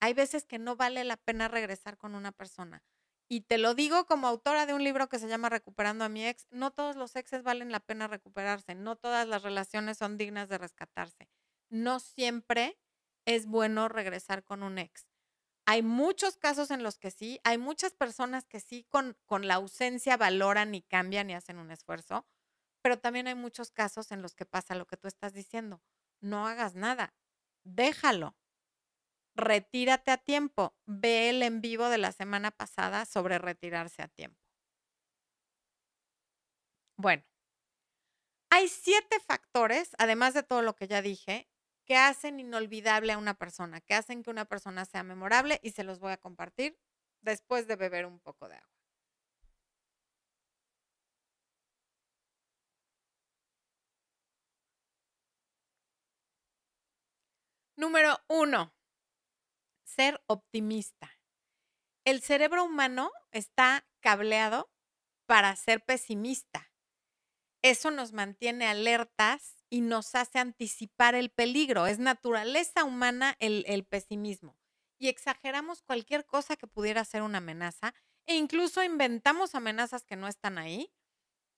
Hay veces que no vale la pena regresar con una persona. Y te lo digo como autora de un libro que se llama Recuperando a mi ex, no todos los exes valen la pena recuperarse, no todas las relaciones son dignas de rescatarse. No siempre es bueno regresar con un ex. Hay muchos casos en los que sí, hay muchas personas que sí con, con la ausencia valoran y cambian y hacen un esfuerzo, pero también hay muchos casos en los que pasa lo que tú estás diciendo. No hagas nada, déjalo, retírate a tiempo. Ve el en vivo de la semana pasada sobre retirarse a tiempo. Bueno, hay siete factores, además de todo lo que ya dije, que hacen inolvidable a una persona, que hacen que una persona sea memorable y se los voy a compartir después de beber un poco de agua. Número uno, ser optimista. El cerebro humano está cableado para ser pesimista. Eso nos mantiene alertas y nos hace anticipar el peligro. Es naturaleza humana el, pesimismo. Y exageramos cualquier cosa que pudiera ser una amenaza e incluso inventamos amenazas que no están ahí.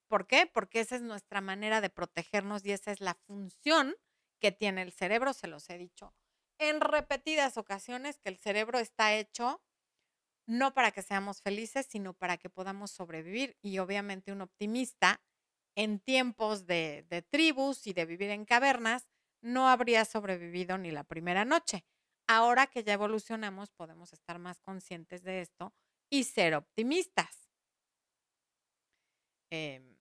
¿Por qué? Porque esa es nuestra manera de protegernos y esa es la función que tiene el cerebro, se los he dicho en repetidas ocasiones que el cerebro está hecho no para que seamos felices, sino para que podamos sobrevivir. Y obviamente un optimista en tiempos de, tribus y de vivir en cavernas no habría sobrevivido ni la primera noche. Ahora que ya evolucionamos, podemos estar más conscientes de esto y ser optimistas. Em,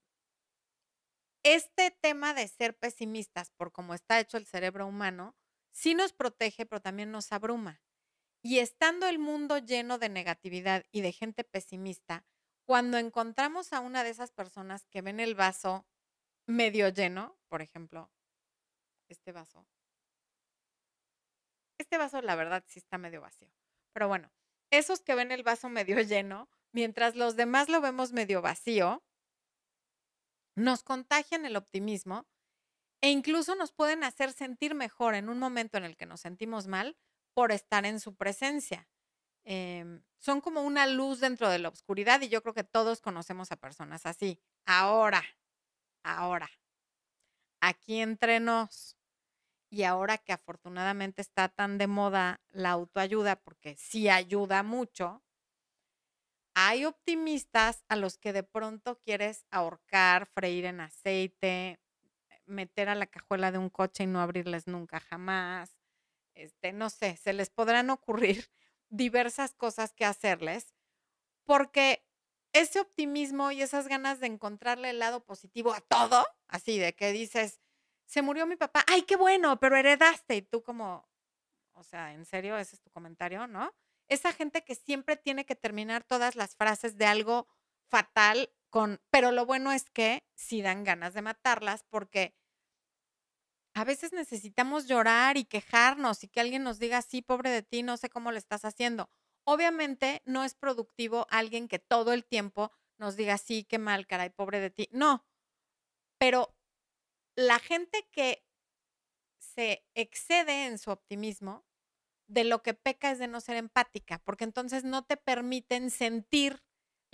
este tema de ser pesimistas por cómo está hecho el cerebro humano sí nos protege, pero también nos abruma. Y estando el mundo lleno de negatividad y de gente pesimista, cuando encontramos a una de esas personas que ven el vaso medio lleno, por ejemplo, este vaso, este vaso la verdad sí está medio vacío, pero bueno, esos que ven el vaso medio lleno, mientras los demás lo vemos medio vacío, nos contagian el optimismo e incluso nos pueden hacer sentir mejor en un momento en el que nos sentimos mal por estar en su presencia. Em, son como una luz dentro de la oscuridad y yo creo que todos conocemos a personas así. Ahora, ahora, aquí entre nos, y ahora que afortunadamente está tan de moda la autoayuda, porque sí ayuda mucho, hay optimistas a los que de pronto quieres ahorcar, freír en aceite, meter a la cajuela de un coche y no abrirles nunca jamás. Este, no sé, se les podrán ocurrir diversas cosas que hacerles, porque ese optimismo y esas ganas de encontrarle el lado positivo a todo, así de que dices, se murió mi papá, ay, qué bueno, pero heredaste y tú como, o sea, ¿en serio? Ese es tu comentario, ¿no? Esa gente que siempre tiene que terminar todas las frases de algo fatal pero lo bueno es que sí dan ganas de matarlas porque a veces necesitamos llorar y quejarnos y que alguien nos diga, sí, pobre de ti, no sé cómo lo estás haciendo. Obviamente no es productivo alguien que todo el tiempo nos diga, sí, qué mal, caray, pobre de ti. No, pero la gente que se excede en su optimismo, de lo que peca es de no ser empática, porque entonces no te permiten sentir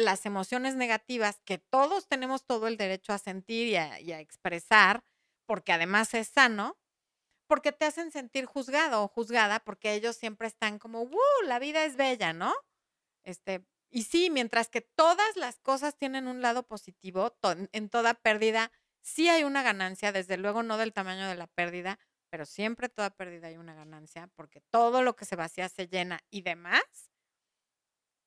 las emociones negativas que todos tenemos todo el derecho a sentir y a, expresar, porque además es sano, porque te hacen sentir juzgado o juzgada, porque ellos siempre están como, ¡uh! La vida es bella, ¿no? Este, y sí, mientras que todas las cosas tienen un lado positivo, en toda pérdida sí hay una ganancia, desde luego no del tamaño de la pérdida, pero siempre toda pérdida hay una ganancia, porque todo lo que se vacía se llena y demás.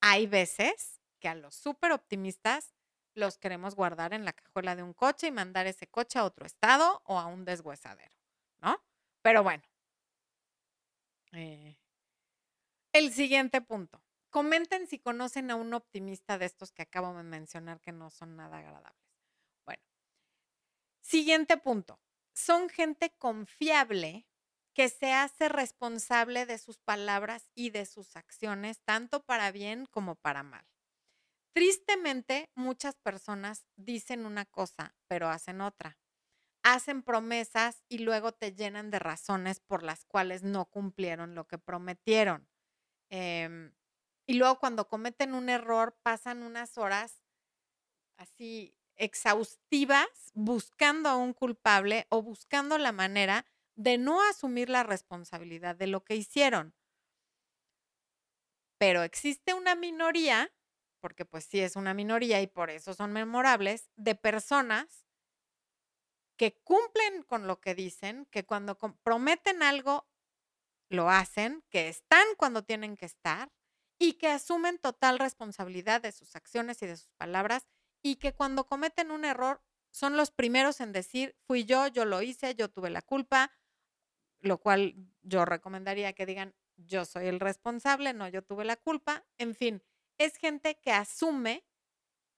Hay veces que a los súper optimistas los queremos guardar en la cajuela de un coche y mandar ese coche a otro estado o a un deshuesadero, ¿no? Pero bueno. Eh, el siguiente punto. Comenten si conocen a un optimista de estos que acabo de mencionar que no son nada agradables. Bueno, siguiente punto son gente confiable que se hace responsable de sus palabras y de sus acciones, tanto para bien como para mal. Tristemente, muchas personas dicen una cosa, pero hacen otra. Hacen promesas y luego te llenan de razones por las cuales no cumplieron lo que prometieron. Em, y luego cuando cometen un error, pasan unas horas así exhaustivas buscando a un culpable o buscando la manera de no asumir la responsabilidad de lo que hicieron. Pero existe una minoría, porque pues sí es una minoría y por eso son memorables, de personas que cumplen con lo que dicen, que cuando prometen algo, lo hacen, que están cuando tienen que estar y que asumen total responsabilidad de sus acciones y de sus palabras y que cuando cometen un error son los primeros en decir, fui yo, yo lo hice, yo tuve la culpa, lo cual yo recomendaría que digan, yo soy el responsable, no, yo tuve la culpa. En fin, es gente que asume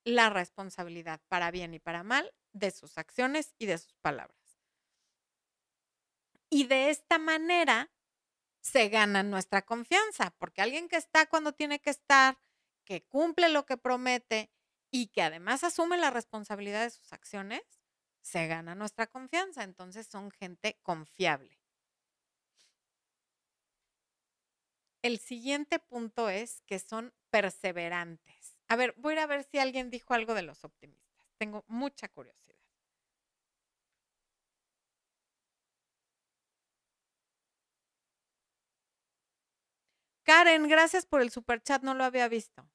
la responsabilidad para bien y para mal de sus acciones y de sus palabras. Y de esta manera se gana nuestra confianza, porque alguien que está cuando tiene que estar, que cumple lo que promete y que además asume la responsabilidad de sus acciones, se gana nuestra confianza. Entonces son gente confiable. El siguiente punto es que son perseverantes. A ver, voy a ir a ver si alguien dijo algo de los optimistas. Tengo mucha curiosidad. Karen, gracias por el super chat, no lo había visto.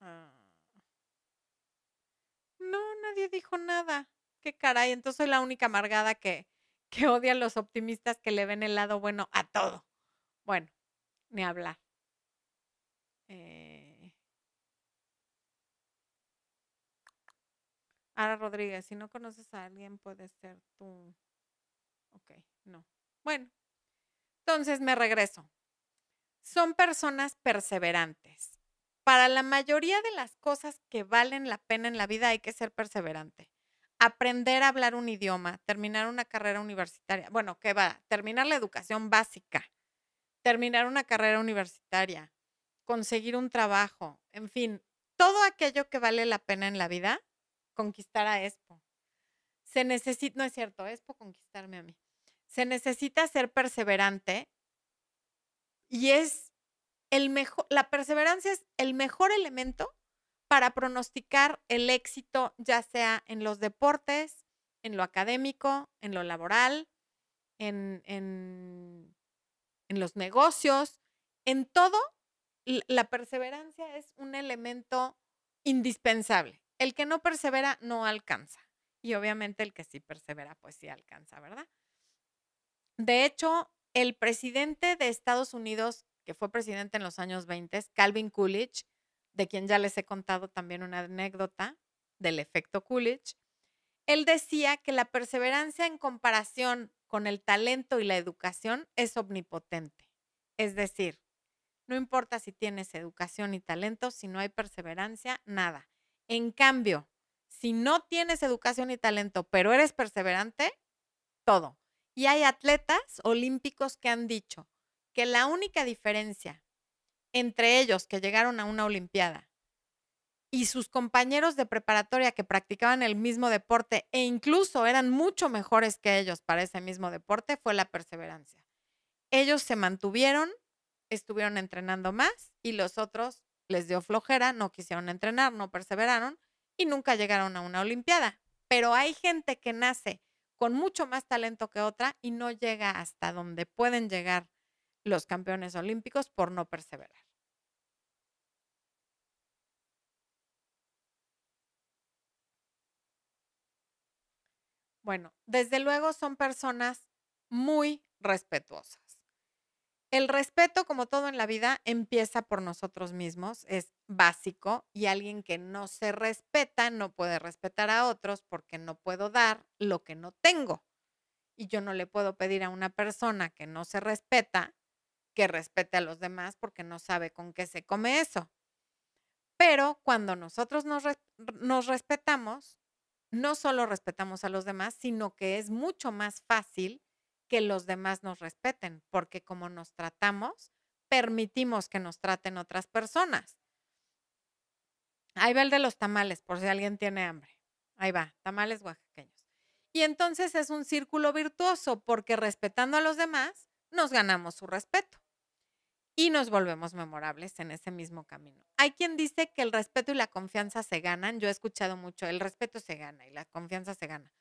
Ah. No, nadie dijo nada. Qué caray, entonces soy la única amargada que, que odia a los optimistas que le ven el lado bueno a todo. Bueno, ni hablar. Eh... Ara Rodríguez, si no conoces a alguien, puede ser tú. Ok, no. Bueno, entonces me regreso. Son personas perseverantes para la mayoría de las cosas que valen la pena en la vida hay que ser perseverante. Aprender a hablar un idioma, terminar una carrera universitaria, bueno, ¿qué va? Terminar la educación básica, terminar una carrera universitaria, conseguir un trabajo, en fin, todo aquello que vale la pena en la vida, conquistar a Expo. Se necesita, no es cierto, Expo conquistarme a mí. Se necesita ser perseverante y es el mejor, la perseverancia es el mejor elemento para pronosticar el éxito, ya sea en los deportes, en lo académico, en lo laboral, en, en, en los negocios, en todo, la perseverancia es un elemento indispensable. El que no persevera no alcanza. Y obviamente el que sí persevera, pues sí alcanza, ¿verdad? De hecho, el presidente de Estados Unidos, que fue presidente en los años 20, Calvin Coolidge, de quien ya les he contado también una anécdota del efecto Coolidge, él decía que la perseverancia en comparación con el talento y la educación es omnipotente. Es decir, no importa si tienes educación y talento, si no hay perseverancia, nada. En cambio, si no tienes educación y talento, pero eres perseverante, todo. Y hay atletas olímpicos que han dicho que la única diferencia entre ellos que llegaron a una Olimpiada y sus compañeros de preparatoria que practicaban el mismo deporte e incluso eran mucho mejores que ellos para ese mismo deporte fue la perseverancia. Ellos se mantuvieron, estuvieron entrenando más y los otros les dio flojera, no quisieron entrenar, no perseveraron y nunca llegaron a una Olimpiada. Pero hay gente que nace con mucho más talento que otra y no llega hasta donde pueden llegar los campeones olímpicos por no perseverar. Bueno, desde luego son personas muy respetuosas. El respeto, como todo en la vida, empieza por nosotros mismos, es básico y alguien que no se respeta no puede respetar a otros porque no puedo dar lo que no tengo. Y yo no le puedo pedir a una persona que no se respeta que respete a los demás porque no sabe con qué se come eso. Pero cuando nosotros nos, respetamos, no solo respetamos a los demás, sino que es mucho más fácil que los demás nos respeten, porque como nos tratamos, permitimos que nos traten otras personas. Ahí va el de los tamales, por si alguien tiene hambre. Ahí va, tamales oaxaqueños. Y entonces es un círculo virtuoso, porque respetando a los demás, nos ganamos su respeto y nos volvemos memorables en ese mismo camino. Hay quien dice que el respeto y la confianza se ganan. Yo he escuchado mucho, el respeto se gana y la confianza se gana.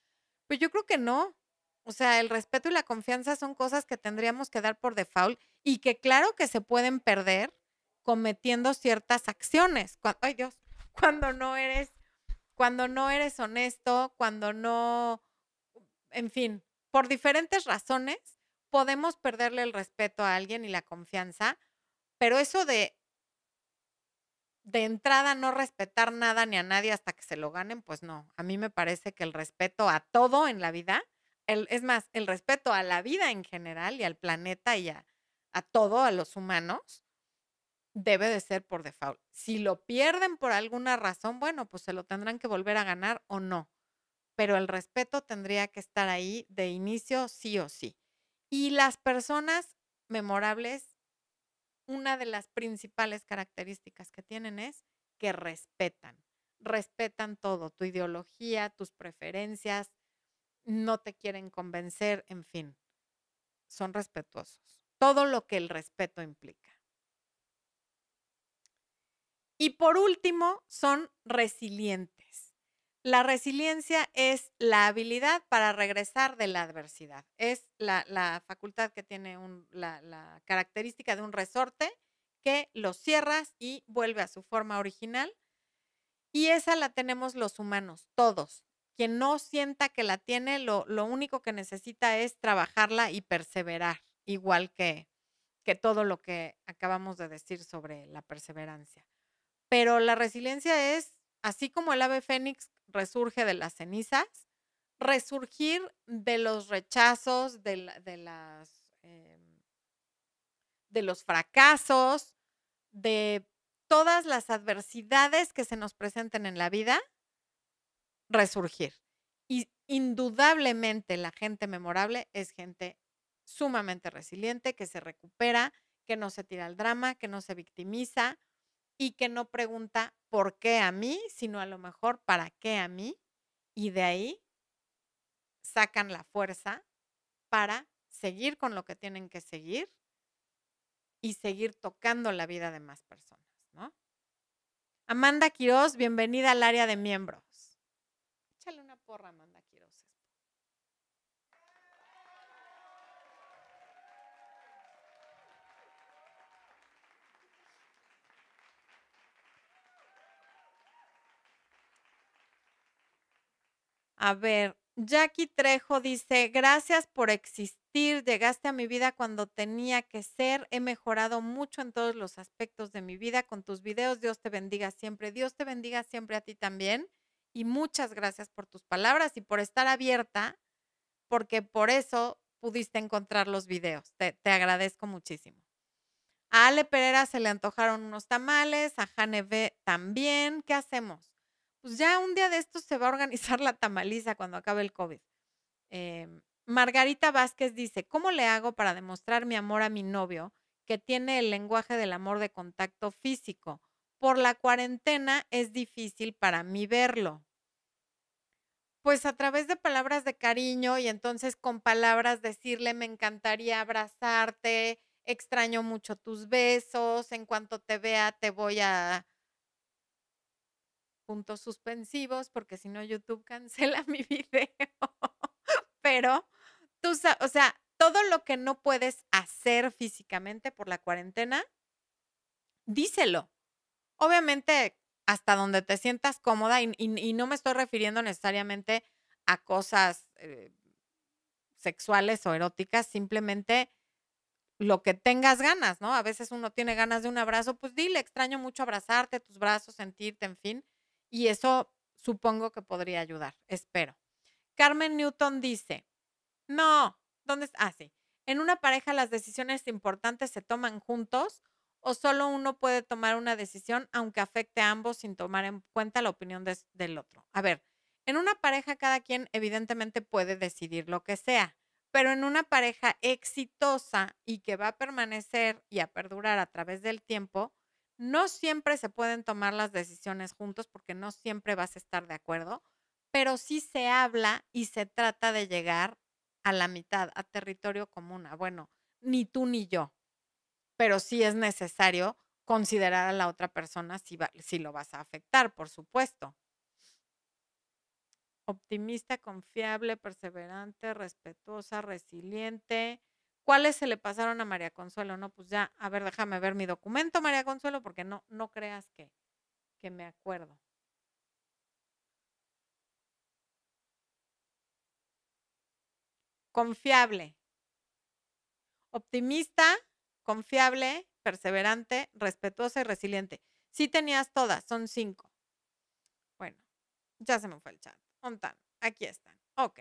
Pues yo creo que no. O sea, el respeto y la confianza son cosas que tendríamos que dar por default y que claro que se pueden perder cometiendo ciertas acciones. Cuando, ay Dios, cuando no eres, cuando no eres honesto, cuando no, en fin, por diferentes razones podemos perderle el respeto a alguien y la confianza, pero eso de de entrada no respetar nada ni a nadie hasta que se lo ganen, pues no. A mí me parece que el respeto a todo en la vida es más, el respeto a la vida en general y al planeta y a, a todo, a los humanos, debe de ser por default. Si lo pierden por alguna razón, bueno, pues se lo tendrán que volver a ganar o no. Pero el respeto tendría que estar ahí de inicio sí o sí. Y las personas memorables, una de las principales características que tienen es que respetan. Respetan todo, tu ideología, tus preferencias, no te quieren convencer, en fin, son respetuosos. Todo lo que el respeto implica. Y por último, son resilientes. La resiliencia es la habilidad para regresar de la adversidad. Es la, facultad que tiene la, característica de un resorte que lo cierras y vuelve a su forma original. Y esa la tenemos los humanos, todos, quien no sienta que la tiene, lo, único que necesita es trabajarla y perseverar, igual que, que todo lo que acabamos de decir sobre la perseverancia. Pero la resiliencia es, así como el ave fénix resurge de las cenizas, resurgir de los rechazos, de, las, em, de los fracasos, de todas las adversidades que se nos presenten en la vida resurgir. Y indudablemente la gente memorable es gente sumamente resiliente, que se recupera, que no se tira al drama, que no se victimiza y que no pregunta por qué a mí, sino a lo mejor para qué a mí. Y de ahí sacan la fuerza para seguir con lo que tienen que seguir y seguir tocando la vida de más personas, ¿no? Amanda Quiroz, bienvenida al área de miembros. Échale una porra, Amanda A ver, Jackie Trejo dice, gracias por existir, llegaste a mi vida cuando tenía que ser, he mejorado mucho en todos los aspectos de mi vida con tus videos, Dios te bendiga siempre, Dios te bendiga siempre a ti también y muchas gracias por tus palabras y por estar abierta, porque por eso pudiste encontrar los videos, te, te agradezco muchísimo. A Ale Pereira se le antojaron unos tamales, a Jane también, ¿qué hacemos? Pues ya un día de estos se va a organizar la tamaliza cuando acabe el COVID. Em, Margarita Vázquez dice, ¿cómo le hago para demostrar mi amor a mi novio que tiene el lenguaje del amor de contacto físico? Por la cuarentena es difícil para mí verlo. Pues a través de palabras de cariño y entonces con palabras decirle, me encantaría abrazarte, extraño mucho tus besos, en cuanto te vea te voy a puntos suspensivos, porque si no YouTube cancela mi video. Pero tú, o sea, todo lo que no puedes hacer físicamente por la cuarentena, díselo. Obviamente, hasta donde te sientas cómoda, y, no me estoy refiriendo necesariamente a cosas eh, sexuales o eróticas, simplemente lo que tengas ganas, ¿no? A veces uno tiene ganas de un abrazo, pues dile, extraño mucho abrazarte, tus brazos, sentirte, en fin. Y eso supongo que podría ayudar, espero. Carmen Newton dice, no, ¿dónde está? Ah, sí. En una pareja las decisiones importantes se toman juntos o solo uno puede tomar una decisión aunque afecte a ambos sin tomar en cuenta la opinión del otro. A ver, en una pareja cada quien evidentemente puede decidir lo que sea, pero en una pareja exitosa y que va a permanecer y a perdurar a través del tiempo, no siempre se pueden tomar las decisiones juntos porque no siempre vas a estar de acuerdo, pero sí se habla y se trata de llegar a la mitad, a territorio común. Bueno, ni tú ni yo, pero sí es necesario considerar a la otra persona si, si lo vas a afectar, por supuesto. Optimista, confiable, perseverante, respetuosa, resiliente, ¿Cuáles se le pasaron a María Consuelo? No, pues ya, a ver, déjame ver mi documento, María Consuelo, porque no, no creas que, que me acuerdo. Confiable. Optimista, confiable, perseverante, respetuosa y resiliente. Sí tenías todas, son cinco. Bueno, ya se me fue el chat. ¿Dónde Aquí están. Ok.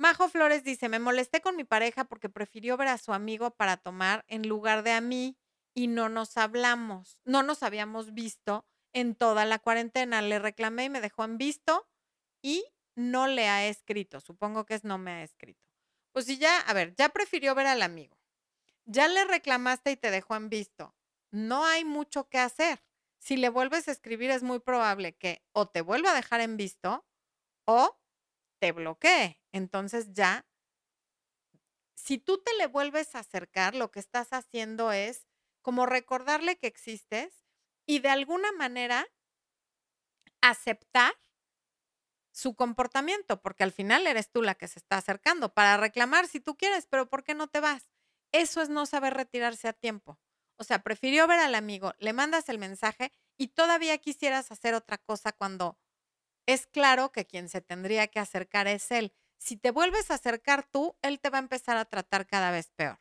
Majo Flores dice, me molesté con mi pareja porque prefirió ver a su amigo para tomar en lugar de a mí y no nos hablamos, no nos habíamos visto en toda la cuarentena. Le reclamé y me dejó en visto y no le ha escrito. Supongo que es no me ha escrito. Pues si ya, a ver, ya prefirió ver al amigo. Ya le reclamaste y te dejó en visto. No hay mucho que hacer. Si le vuelves a escribir es muy probable que o te vuelva a dejar en visto o te bloquee. Entonces ya, si tú te le vuelves a acercar, lo que estás haciendo es como recordarle que existes y de alguna manera aceptar su comportamiento, porque al final eres tú la que se está acercando para reclamar si tú quieres, pero ¿por qué no te vas? Eso es no saber retirarse a tiempo. O sea, prefirió ver al amigo, le mandas el mensaje y todavía quisieras hacer otra cosa cuando es claro que quien se tendría que acercar es él. Si te vuelves a acercar tú, él te va a empezar a tratar cada vez peor.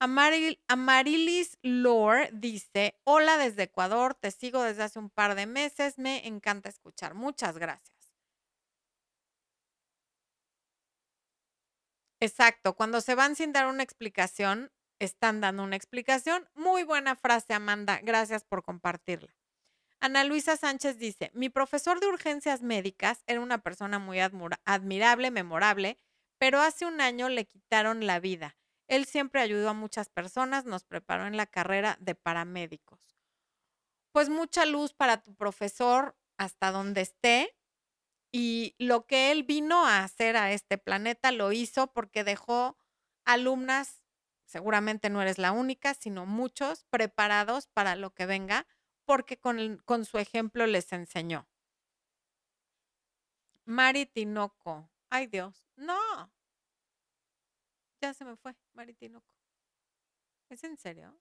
Amarilis Lore dice, hola desde Ecuador, te sigo desde hace un par de meses, me encanta escuchar. Muchas gracias. Exacto, cuando se van sin dar una explicación, están dando una explicación. Muy buena frase, Amanda, gracias por compartirla. Ana Luisa Sánchez dice, mi profesor de urgencias médicas era una persona muy admirable, memorable, pero hace un año le quitaron la vida. Él siempre ayudó a muchas personas, nos preparó en la carrera de paramédicos. Pues mucha luz para tu profesor hasta donde esté. Y lo que él vino a hacer a este planeta lo hizo porque dejó alumnas, seguramente no eres la única, sino muchos preparados para lo que venga porque con, con su ejemplo les enseñó. Mari Tinoco. Ay Dios, no. Ya se me fue, Mari Tinoco. ¿Es en serio?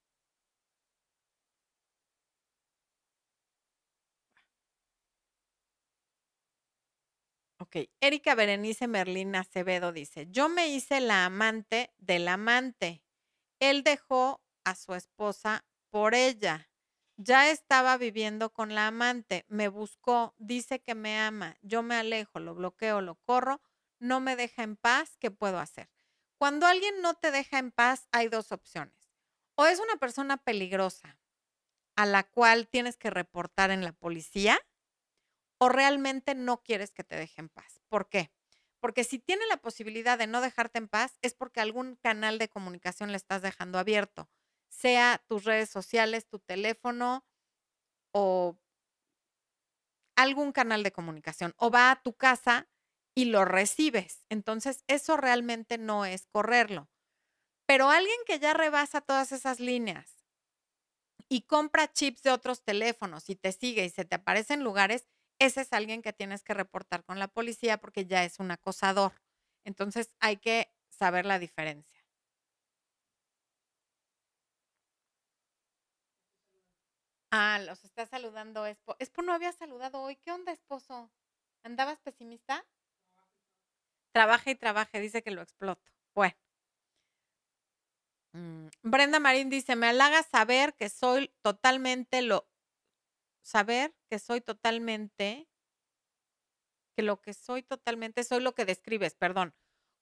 Ok, Erika Berenice Merlín Acevedo dice, yo me hice la amante del amante. Él dejó a su esposa por ella. Ya estaba viviendo con la amante, me buscó, dice que me ama, yo me alejo, lo bloqueo, lo corro, no me deja en paz, ¿qué puedo hacer? Cuando alguien no te deja en paz, hay dos opciones. O es una persona peligrosa a la cual tienes que reportar en la policía, o realmente no quieres que te deje en paz. ¿Por qué? Porque si tiene la posibilidad de no dejarte en paz, es porque algún canal de comunicación le estás dejando abierto, sea tus redes sociales, tu teléfono o algún canal de comunicación, o va a tu casa y lo recibes. Entonces, eso realmente no es correrlo. Pero alguien que ya rebasa todas esas líneas y compra chips de otros teléfonos y te sigue y se te aparece en lugares, ese es alguien que tienes que reportar con la policía porque ya es un acosador. Entonces hay que saber la diferencia. Ah, los está saludando Expo. Expo no había saludado hoy. ¿Qué onda, esposo? ¿Andabas pesimista? Trabaja y trabaja, dice que lo exploto. Bueno. Mm, Brenda Marín dice, me halaga saber que soy totalmente lo, saber que soy totalmente, que lo que soy totalmente, soy lo que describes, perdón,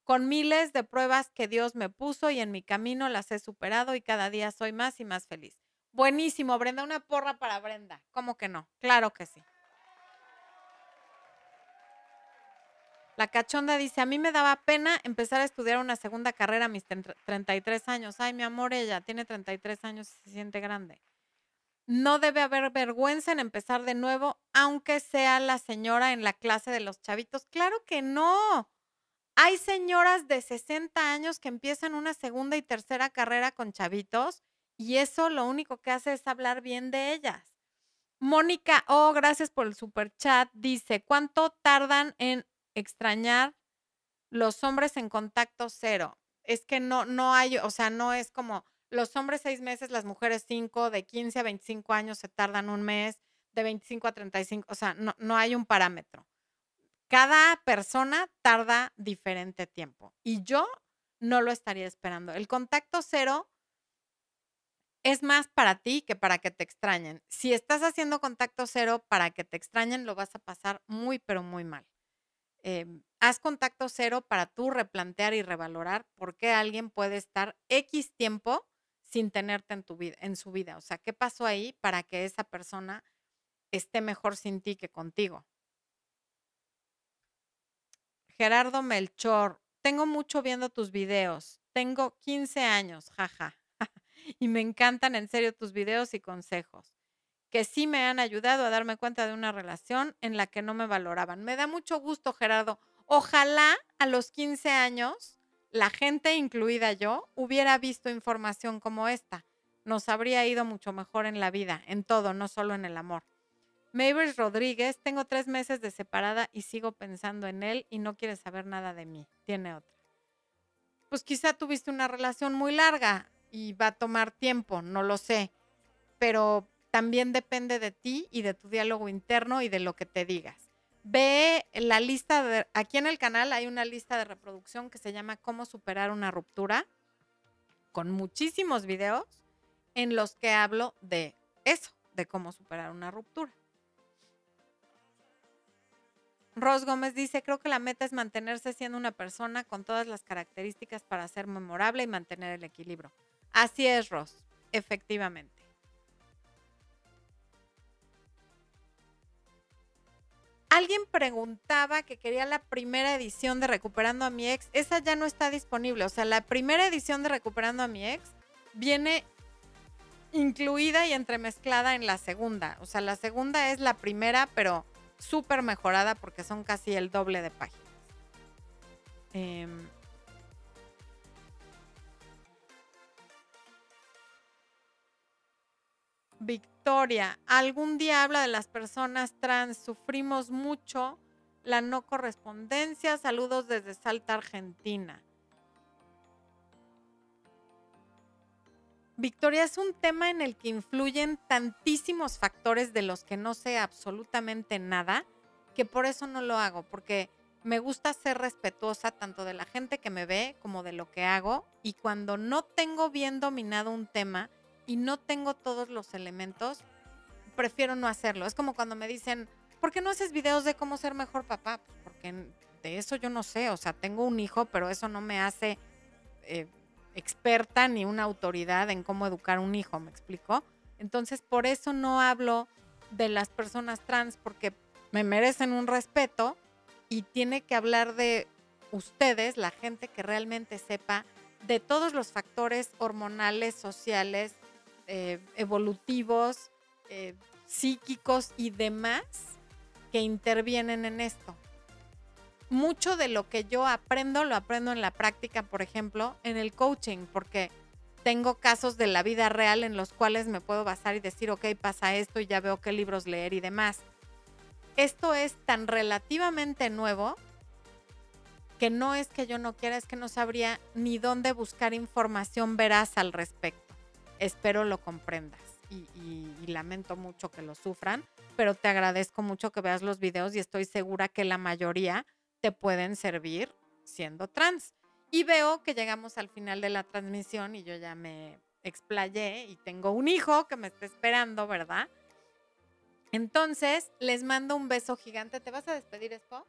con miles de pruebas que Dios me puso y en mi camino las he superado y cada día soy más y más feliz. Buenísimo, Brenda, una porra para Brenda. ¿Cómo que no? Claro que sí. La cachonda dice, a mí me daba pena empezar a estudiar una segunda carrera a mis 33 años. Ay, mi amor, ella tiene 33 años y se siente grande. No debe haber vergüenza en empezar de nuevo, aunque sea la señora en la clase de los chavitos. Claro que no. Hay señoras de 60 años que empiezan una segunda y tercera carrera con chavitos y eso lo único que hace es hablar bien de ellas. Mónica, oh, gracias por el super chat. Dice, ¿cuánto tardan en extrañar los hombres en contacto cero. Es que no, no hay, o sea, no es como los hombres seis meses, las mujeres cinco, de 15 a 25 años se tardan un mes, de 25 a 35, o sea, no, no hay un parámetro. Cada persona tarda diferente tiempo y yo no lo estaría esperando. El contacto cero es más para ti que para que te extrañen. Si estás haciendo contacto cero para que te extrañen, lo vas a pasar muy, pero muy mal. Em, haz contacto cero para tú replantear y revalorar por qué alguien puede estar X tiempo sin tenerte en tu vida, en su vida. O sea, ¿qué pasó ahí para que esa persona esté mejor sin ti que contigo? Gerardo Melchor, tengo mucho viendo tus videos. Tengo 15 años, jaja. y me encantan en serio tus videos y consejos que sí me han ayudado a darme cuenta de una relación en la que no me valoraban. Me da mucho gusto, Gerardo. Ojalá a los 15 años la gente, incluida yo, hubiera visto información como esta. Nos habría ido mucho mejor en la vida, en todo, no solo en el amor. Mavis Rodríguez, tengo tres meses de separada y sigo pensando en él y no quiere saber nada de mí. Tiene otra. Pues quizá tuviste una relación muy larga y va a tomar tiempo, no lo sé. Pero también depende de ti y de tu diálogo interno y de lo que te digas. Ve la lista de, aquí en el canal hay una lista de reproducción que se llama Cómo superar una ruptura, con muchísimos videos en los que hablo de eso, de cómo superar una ruptura. Ros Gómez dice, creo que la meta es mantenerse siendo una persona con todas las características para ser memorable y mantener el equilibrio. Así es, Ros, efectivamente. Alguien preguntaba que quería la primera edición de Recuperando a mi ex. Esa ya no está disponible. O sea, la primera edición de Recuperando a mi ex viene incluida y entremezclada en la segunda. O sea, la segunda es la primera, pero súper mejorada porque son casi el doble de páginas. Eh, Victoria, algún día habla de las personas trans, sufrimos mucho la no correspondencia. Saludos desde Salta, Argentina. Victoria, es un tema en el que influyen tantísimos factores de los que no sé absolutamente nada, que por eso no lo hago, porque me gusta ser respetuosa tanto de la gente que me ve como de lo que hago y cuando no tengo bien dominado un tema y no tengo todos los elementos, prefiero no hacerlo. Es como cuando me dicen, ¿por qué no haces videos de cómo ser mejor papá? Pues porque de eso yo no sé, o sea, tengo un hijo, pero eso no me hace eh, experta ni una autoridad en cómo educar un hijo, ¿me explico? Entonces, por eso no hablo de las personas trans, porque me merecen un respeto y tiene que hablar de ustedes, la gente que realmente sepa de todos los factores hormonales, sociales, eh, evolutivos, eh, psíquicos y demás que intervienen en esto. Mucho de lo que yo aprendo lo aprendo en la práctica, por ejemplo, en el coaching, porque tengo casos de la vida real en los cuales me puedo basar y decir, ok, pasa esto y ya veo qué libros leer y demás. Esto es tan relativamente nuevo que no es que yo no quiera, es que no sabría ni dónde buscar información veraz al respecto. Espero lo comprendas y, lamento mucho que lo sufran, pero te agradezco mucho que veas los videos y estoy segura que la mayoría te pueden servir siendo trans. Y veo que llegamos al final de la transmisión y yo ya me explayé y tengo un hijo que me está esperando, ¿verdad? Entonces, les mando un beso gigante. ¿Te vas a despedir, Expo?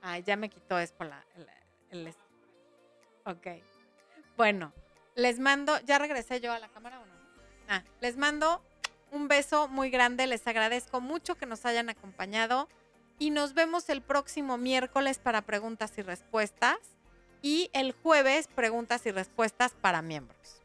Ay, ya me quitó Expo la, el, Ok. Bueno, les mando, ¿ya regresé yo a la cámara o no? Ah, les mando un beso muy grande. Les agradezco mucho que nos hayan acompañado y nos vemos el próximo miércoles para preguntas y respuestas y el jueves preguntas y respuestas para miembros.